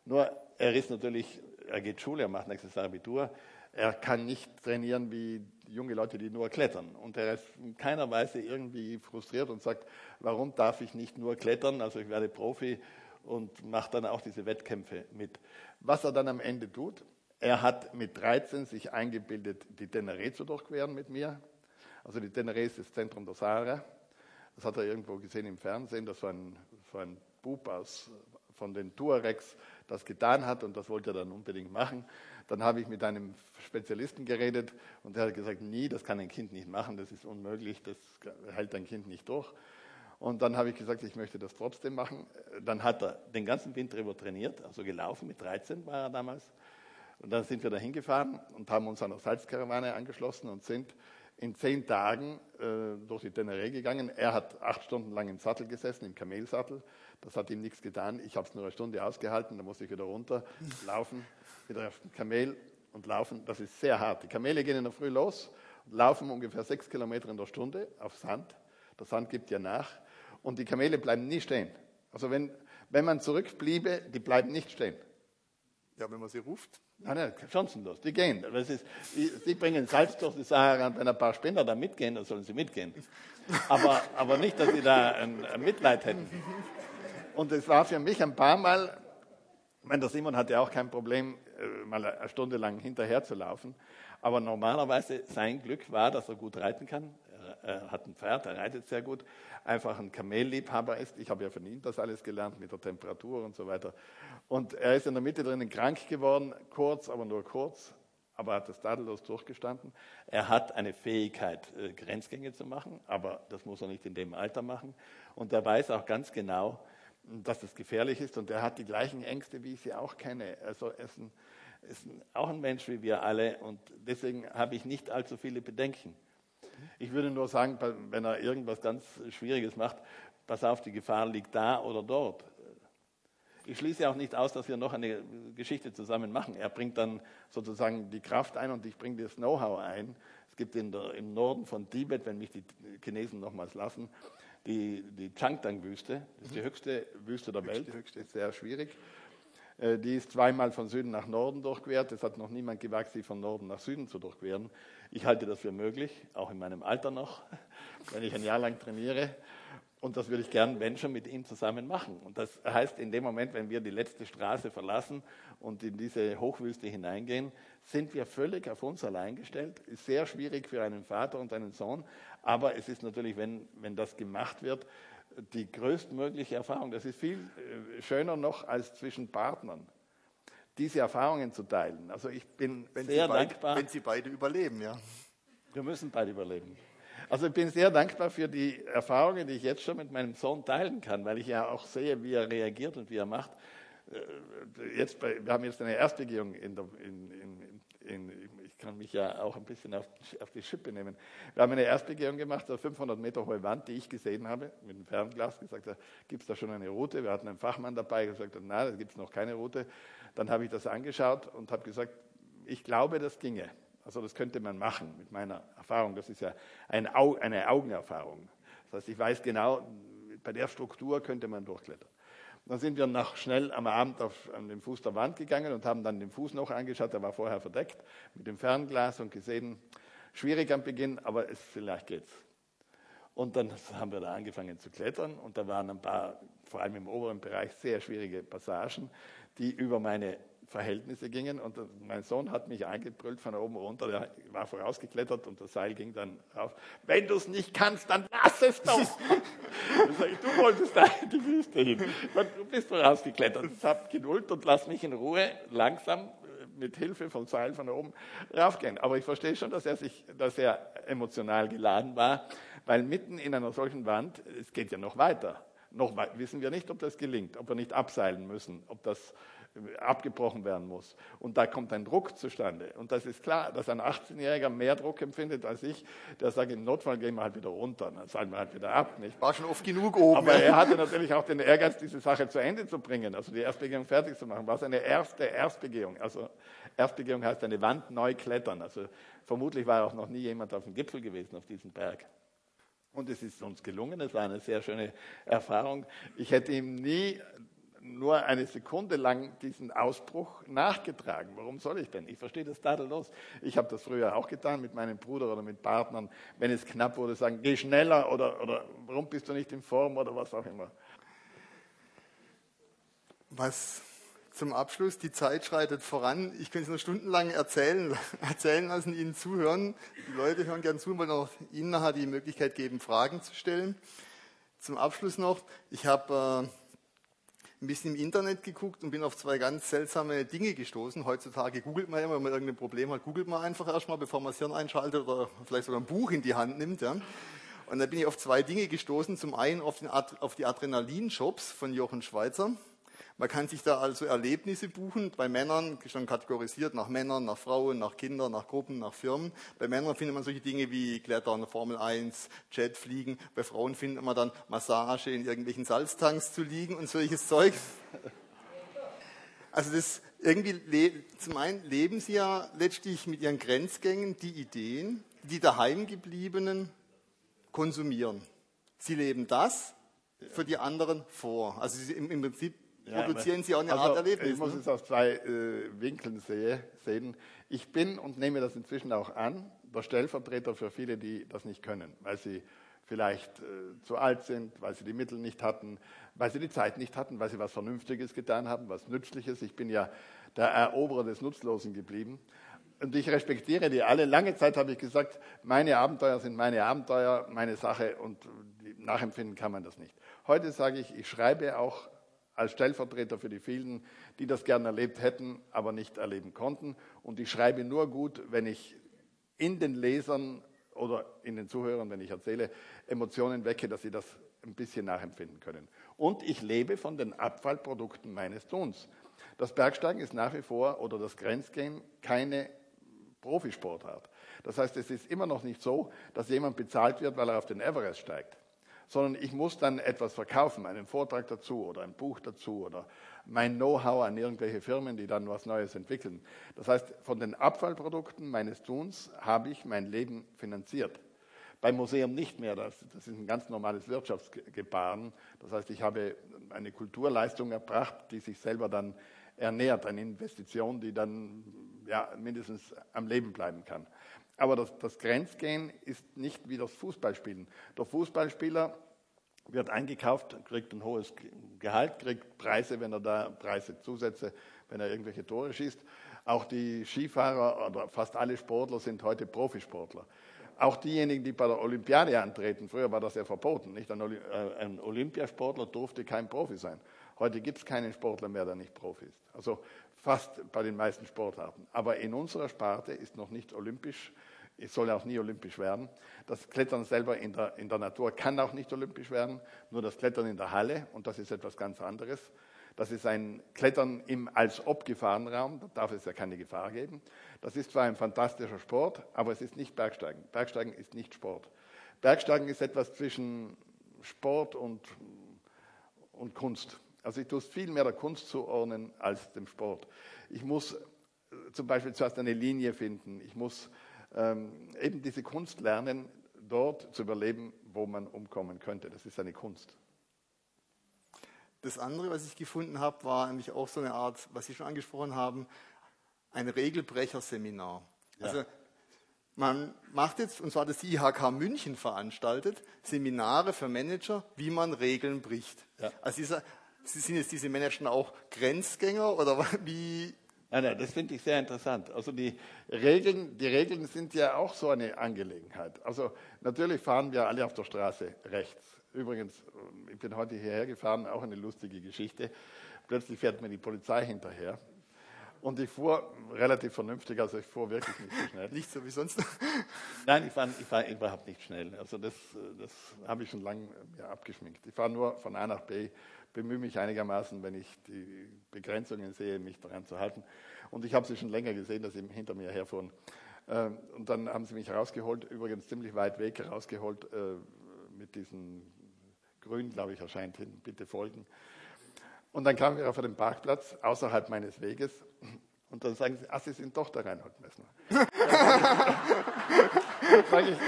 Nur er ist natürlich, er geht Schule, er macht nächstes Abitur. Er kann nicht trainieren wie junge Leute, die nur klettern. Und er ist in keiner Weise irgendwie frustriert und sagt, warum darf ich nicht nur klettern? Also ich werde Profi und macht dann auch diese Wettkämpfe mit. Was er dann am Ende tut, er hat mit 13 sich eingebildet, die Teneré zu durchqueren mit mir. Also die Teneré ist das Zentrum der Sahara. Das hat er irgendwo gesehen im Fernsehen, dass so ein, so ein Bub aus, von den Tuaregs das getan hat und das wollte er dann unbedingt machen. Dann habe ich mit einem Spezialisten geredet und der hat gesagt, nie, das kann ein Kind nicht machen, das ist unmöglich, das hält ein Kind nicht durch. Und dann habe ich gesagt, ich möchte das trotzdem machen. Dann hat er den ganzen Winter über trainiert, also gelaufen, mit 13 war er damals. Und dann sind wir da hingefahren und haben uns einer Salzkarawane angeschlossen und sind in zehn Tagen äh, durch die Teneré gegangen. Er hat acht Stunden lang im Sattel gesessen, im Kamelsattel. Das hat ihm nichts getan. Ich habe es nur eine Stunde ausgehalten, dann musste ich wieder runter, auf dem Kamel und laufen. Das ist sehr hart. Die Kamele gehen in der Früh los und laufen ungefähr sechs Kilometer in der Stunde auf Sand. Der Sand gibt ja nach und die Kamele bleiben nie stehen. Also wenn, wenn man zurückbliebe, die bleiben nicht stehen. Ja, wenn man sie ruft. Nein, nein, chancenlos, die gehen. Das ist, die, sie bringen Salz durch die Sahara und wenn ein paar Spinner da mitgehen, dann sollen sie mitgehen. Aber, aber nicht, dass sie da ein, ein Mitleid hätten. Und es war für mich ein paar Mal, ich meine, der Simon hatte auch kein Problem, mal eine Stunde lang hinterher zu laufen. Aber normalerweise sein Glück war, dass er gut reiten kann. Er hat ein Pferd, er reitet sehr gut einfach ein Kamelliebhaber ist. Ich habe ja von ihm das alles gelernt mit der Temperatur und so weiter. Und er ist in der Mitte drinnen krank geworden, kurz, aber nur kurz, aber hat das tadellos durchgestanden. Er hat eine Fähigkeit, äh, Grenzgänge zu machen, aber das muss er nicht in dem Alter machen. Und er weiß auch ganz genau, dass das gefährlich ist und er hat die gleichen Ängste, wie ich sie auch kenne. Also er ist, ein, ist auch ein Mensch wie wir alle und deswegen habe ich nicht allzu viele Bedenken. Ich würde nur sagen, wenn er irgendwas ganz Schwieriges macht, pass auf, die Gefahr liegt da oder dort. Ich schließe auch nicht aus, dass wir noch eine Geschichte zusammen machen. Er bringt dann sozusagen die Kraft ein und ich bringe das Know-how ein. Es gibt der, im Norden von Tibet, wenn mich die Chinesen nochmals lassen, die, die Changtang-Wüste. Das ist die höchste Wüste der Welt. Die höchste ist sehr schwierig. Äh, die ist zweimal von Süden nach Norden durchquert. Es hat noch niemand gewagt, sie von Norden nach Süden zu durchqueren. Ich halte das für möglich, auch in meinem Alter noch, wenn ich ein Jahr lang trainiere. Und das würde ich gern, wenn schon, mit ihm zusammen machen. Und das heißt, in dem Moment, wenn wir die letzte Straße verlassen und in diese Hochwüste hineingehen, sind wir völlig auf uns allein gestellt. Ist sehr schwierig für einen Vater und einen Sohn. Aber es ist natürlich, wenn, wenn das gemacht wird, die größtmögliche Erfahrung. Das ist viel äh, schöner noch als zwischen Partnern, diese Erfahrungen zu teilen. Also ich bin Wenn sehr beid- dankbar. Wenn Sie beide überleben, ja. Wir müssen beide überleben. Also ich bin sehr dankbar für die Erfahrungen, die ich jetzt schon mit meinem Sohn teilen kann, weil ich ja auch sehe, wie er reagiert und wie er macht. Äh, Jetzt wir haben jetzt eine Erstbegehung in der, in, in, in, kann mich ja auch ein bisschen auf, auf die Schippe nehmen. Wir haben eine Erstbegehung gemacht, eine 500 Meter hohe Wand, die ich gesehen habe, mit dem Fernglas, gesagt, gibt es da schon eine Route? Wir hatten einen Fachmann dabei, gesagt nein, da gibt es noch keine Route. Dann habe ich das angeschaut und habe gesagt, ich glaube, das ginge. Also das könnte man machen mit meiner Erfahrung. Das ist ja eine Augenerfahrung. Das heißt, ich weiß genau, bei der Struktur könnte man durchklettern. Dann sind wir nach schnell am Abend auf, an den Fuß der Wand gegangen und haben dann den Fuß noch angeschaut. Der war vorher verdeckt mit dem Fernglas und gesehen, schwierig am Beginn, aber es, vielleicht geht's. Und dann haben wir da angefangen zu klettern und da waren ein paar, vor allem im oberen Bereich, sehr schwierige Passagen, die über meine Verhältnisse gingen. Und mein Sohn hat mich eingebrüllt von oben runter, der war vorausgeklettert und das Seil ging dann rauf. Wenn du es nicht kannst, dann lass es doch! Ich, du wolltest da in die Wüste hin. Du bist vorausgeklettert. Ich hab Geduld und lass mich in Ruhe langsam äh, mit Hilfe vom Seil von oben raufgehen. Aber ich verstehe schon, dass er, sich, dass er emotional geladen war, weil mitten in einer solchen Wand, es geht ja noch weiter. Noch wissen wir nicht, ob das gelingt, ob wir nicht abseilen müssen, ob das abgebrochen werden muss. Und da kommt ein Druck zustande. Und das ist klar, dass ein 18-Jähriger mehr Druck empfindet als ich, der sagt, im Notfall gehen wir halt wieder runter, dann seilen wir halt wieder ab. Nicht? War schon oft genug oben. Aber er hatte natürlich auch den Ehrgeiz, diese Sache zu Ende zu bringen, also die Erstbegehung fertig zu machen. War seine erste Erstbegehung. Also Erstbegehung heißt eine Wand neu klettern. Also vermutlich war auch noch nie jemand auf dem Gipfel gewesen, auf diesem Berg. Und es ist uns gelungen, es war eine sehr schöne Erfahrung. Ich hätte ihm nie nur eine Sekunde lang diesen Ausbruch nachgetragen. Warum soll ich denn? Ich verstehe das tadellos. Ich habe das früher auch getan mit meinem Bruder oder mit Partnern. Wenn es knapp wurde, sagen, geh schneller oder, oder warum bist du nicht in Form oder was auch immer. Was zum Abschluss, die Zeit schreitet voran. Ich könnte es noch stundenlang erzählen, erzählen lassen, Ihnen zuhören. Die Leute hören gern zu und wollen auch Ihnen nachher die Möglichkeit geben, Fragen zu stellen. Zum Abschluss noch, ich habe äh, ein bisschen im Internet geguckt und bin auf zwei ganz seltsame Dinge gestoßen. Heutzutage googelt man immer, wenn man irgendein Problem hat, googelt man einfach erstmal, bevor man das Hirn einschaltet oder vielleicht sogar ein Buch in die Hand nimmt. Ja. Und da bin ich auf zwei Dinge gestoßen. Zum einen auf, Ad auf die Adrenalin-Shops von Jochen Schweizer. Man kann sich da also Erlebnisse buchen. Bei Männern schon kategorisiert nach Männern, nach Frauen, nach Kindern, nach Gruppen, nach Firmen. Bei Männern findet man solche Dinge wie Klettern, Formel 1, Jetfliegen. Bei Frauen findet man dann Massage in irgendwelchen Salztanks zu liegen und solches Zeug. Also das irgendwie zum einen leben sie ja letztlich mit ihren Grenzgängen die Ideen, die daheimgebliebenen konsumieren. Sie leben das für die anderen vor. Also im, im Prinzip produzieren sie auch eine also, Art Erlebnis. Ich muss ne? es aus zwei äh, Winkeln sehe, sehen. Ich bin und nehme das inzwischen auch an, der Stellvertreter für viele, die das nicht können, weil sie vielleicht äh, zu alt sind, weil sie die Mittel nicht hatten, weil sie die Zeit nicht hatten, weil sie was Vernünftiges getan haben, was Nützliches. Ich bin ja der Eroberer des Nutzlosen geblieben. Und ich respektiere die alle. Lange Zeit habe ich gesagt, meine Abenteuer sind meine Abenteuer, meine Sache und nachempfinden kann man das nicht. Heute sage ich, ich schreibe auch als Stellvertreter für die vielen, die das gern erlebt hätten, aber nicht erleben konnten. Und ich schreibe nur gut, wenn ich in den Lesern oder in den Zuhörern, wenn ich erzähle, Emotionen wecke, dass sie das ein bisschen nachempfinden können. Und ich lebe von den Abfallprodukten meines Tuns. Das Bergsteigen ist nach wie vor oder das Grenzgehen keine Profisportart. Das heißt, es ist immer noch nicht so, dass jemand bezahlt wird, weil er auf den Everest steigt, sondern ich muss dann etwas verkaufen, einen Vortrag dazu oder ein Buch dazu oder mein Know-how an irgendwelche Firmen, die dann was Neues entwickeln. Das heißt, von den Abfallprodukten meines Tuns habe ich mein Leben finanziert. Beim Museum nicht mehr, das, das ist ein ganz normales Wirtschaftsgebaren. Das heißt, ich habe eine Kulturleistung erbracht, die sich selber dann ernährt, eine Investition, die dann ja, mindestens am Leben bleiben kann. Aber das, das Grenzgehen ist nicht wie das Fußballspielen. Der Fußballspieler wird eingekauft, kriegt ein hohes Gehalt, kriegt Preise, wenn er da Preise Zusätze, wenn er irgendwelche Tore schießt. Auch die Skifahrer oder fast alle Sportler sind heute Profisportler. Auch diejenigen, die bei der Olympiade antreten, früher war das ja verboten. Nicht? Ein, äh, Olympiasportler durfte kein Profi sein. Heute gibt es keinen Sportler mehr, der nicht Profi ist. Also fast bei den meisten Sportarten. Aber in unserer Sparte ist noch nicht olympisch es soll auch nie olympisch werden. Das Klettern selber in der, in der Natur kann auch nicht olympisch werden, nur das Klettern in der Halle, und das ist etwas ganz anderes. Das ist ein Klettern im Als-Ob-Gefahrenraum, da darf es ja keine Gefahr geben. Das ist zwar ein fantastischer Sport, aber es ist nicht Bergsteigen. Bergsteigen ist nicht Sport. Bergsteigen ist etwas zwischen Sport und, und Kunst. Also ich tue es viel mehr der Kunst zuordnen als dem Sport. Ich muss zum Beispiel zuerst eine Linie finden. Ich muss ähm, eben diese Kunst lernen, dort zu überleben, wo man umkommen könnte. Das ist eine Kunst. Das andere, was ich gefunden habe, war nämlich auch so eine Art, was Sie schon angesprochen haben, ein Regelbrecherseminar. Ja. Also man macht jetzt, und zwar das IHK München veranstaltet, Seminare für Manager, wie man Regeln bricht. Ja. Also dieser, sind jetzt diese Manager auch Grenzgänger oder wie, Nein, nein, das finde ich sehr interessant. Also die Regeln, die Regeln sind ja auch so eine Angelegenheit. Also natürlich fahren wir alle auf der Straße rechts. Übrigens, ich bin heute hierher gefahren, auch eine lustige Geschichte. Plötzlich fährt mir die Polizei hinterher. Und ich fuhr relativ vernünftig, also ich fuhr wirklich nicht so schnell. nicht so wie sonst? Nein, ich fahre ich fahr überhaupt nicht schnell. Also das, das habe ich schon lange ja, abgeschminkt. Ich fahre nur von A nach B bemühe mich einigermaßen, wenn ich die Begrenzungen sehe, mich daran zu halten. Und ich habe sie schon länger gesehen, dass sie hinter mir herfuhren. Ähm, und dann haben sie mich rausgeholt, übrigens ziemlich weit weg rausgeholt, äh, mit diesem Grün, glaube ich, erscheint hin, bitte folgen. Und dann kamen wir auf einen Parkplatz außerhalb meines Weges und dann sagen sie, ach, Sie sind doch der Reinhold Messner. sag ich,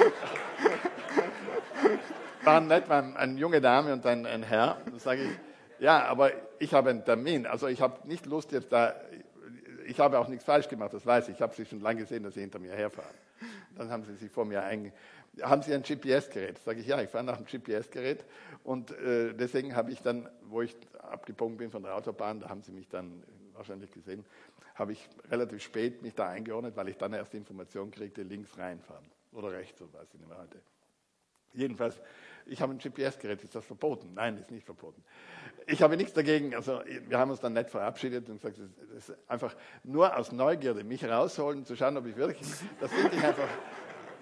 waren nett, waren eine junge Dame und ein, ein Herr. Dann sage ich, ja, aber ich habe einen Termin. Also ich habe nicht Lust jetzt da, ich habe auch nichts falsch gemacht, das weiß ich. Ich habe Sie schon lange gesehen, dass Sie hinter mir herfahren. Dann haben Sie sich vor mir einge... Haben Sie ein GPS-Gerät? Sage ich, ja, ich fahre nach einem GPS-Gerät. Und äh, deswegen habe ich dann, wo ich abgebogen bin von der Autobahn, da haben Sie mich dann wahrscheinlich gesehen, habe ich relativ spät mich da eingeordnet, weil ich dann erst die Information kriegte, links reinfahren. Oder rechts, so weiß ich nicht mehr heute. Jedenfalls, ich habe ein GPS-Gerät, ist das verboten? Nein, ist nicht verboten. Ich habe nichts dagegen, also wir haben uns dann nett verabschiedet und gesagt, das ist einfach nur aus Neugierde, mich rausholen, zu schauen, ob ich wirklich, das finde ich einfach,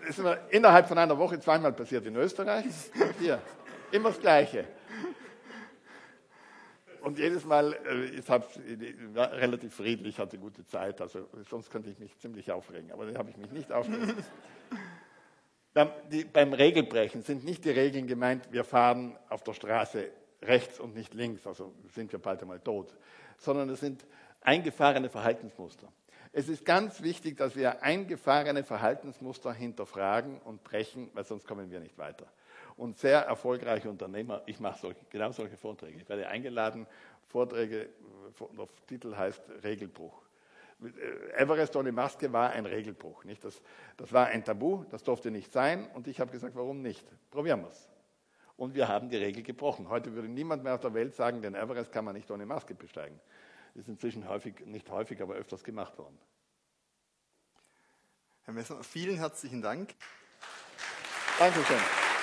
das ist mir innerhalb von einer Woche zweimal passiert in Österreich und hier. Immer das Gleiche. Und jedes Mal, äh, ich habe relativ friedlich, hatte gute Zeit, also sonst könnte ich mich ziemlich aufregen, aber da habe ich mich nicht aufgeregt. Beim Regelbrechen sind nicht die Regeln gemeint, wir fahren auf der Straße rechts und nicht links, also sind wir bald einmal tot, sondern es sind eingefahrene Verhaltensmuster. Es ist ganz wichtig, dass wir eingefahrene Verhaltensmuster hinterfragen und brechen, weil sonst kommen wir nicht weiter. Und sehr erfolgreiche Unternehmer, ich mache solche, genau solche Vorträge. Ich werde eingeladen, Vorträge, der Titel heißt Regelbruch. Everest ohne Maske war ein Regelbruch. Nicht? Das, das war ein Tabu, das durfte nicht sein. Und ich habe gesagt, warum nicht? Probieren wir es. Und wir haben die Regel gebrochen. Heute würde niemand mehr auf der Welt sagen, den Everest kann man nicht ohne Maske besteigen. Das ist inzwischen häufig, nicht häufig, aber öfters gemacht worden. Herr Messner, vielen herzlichen Dank. Dankeschön.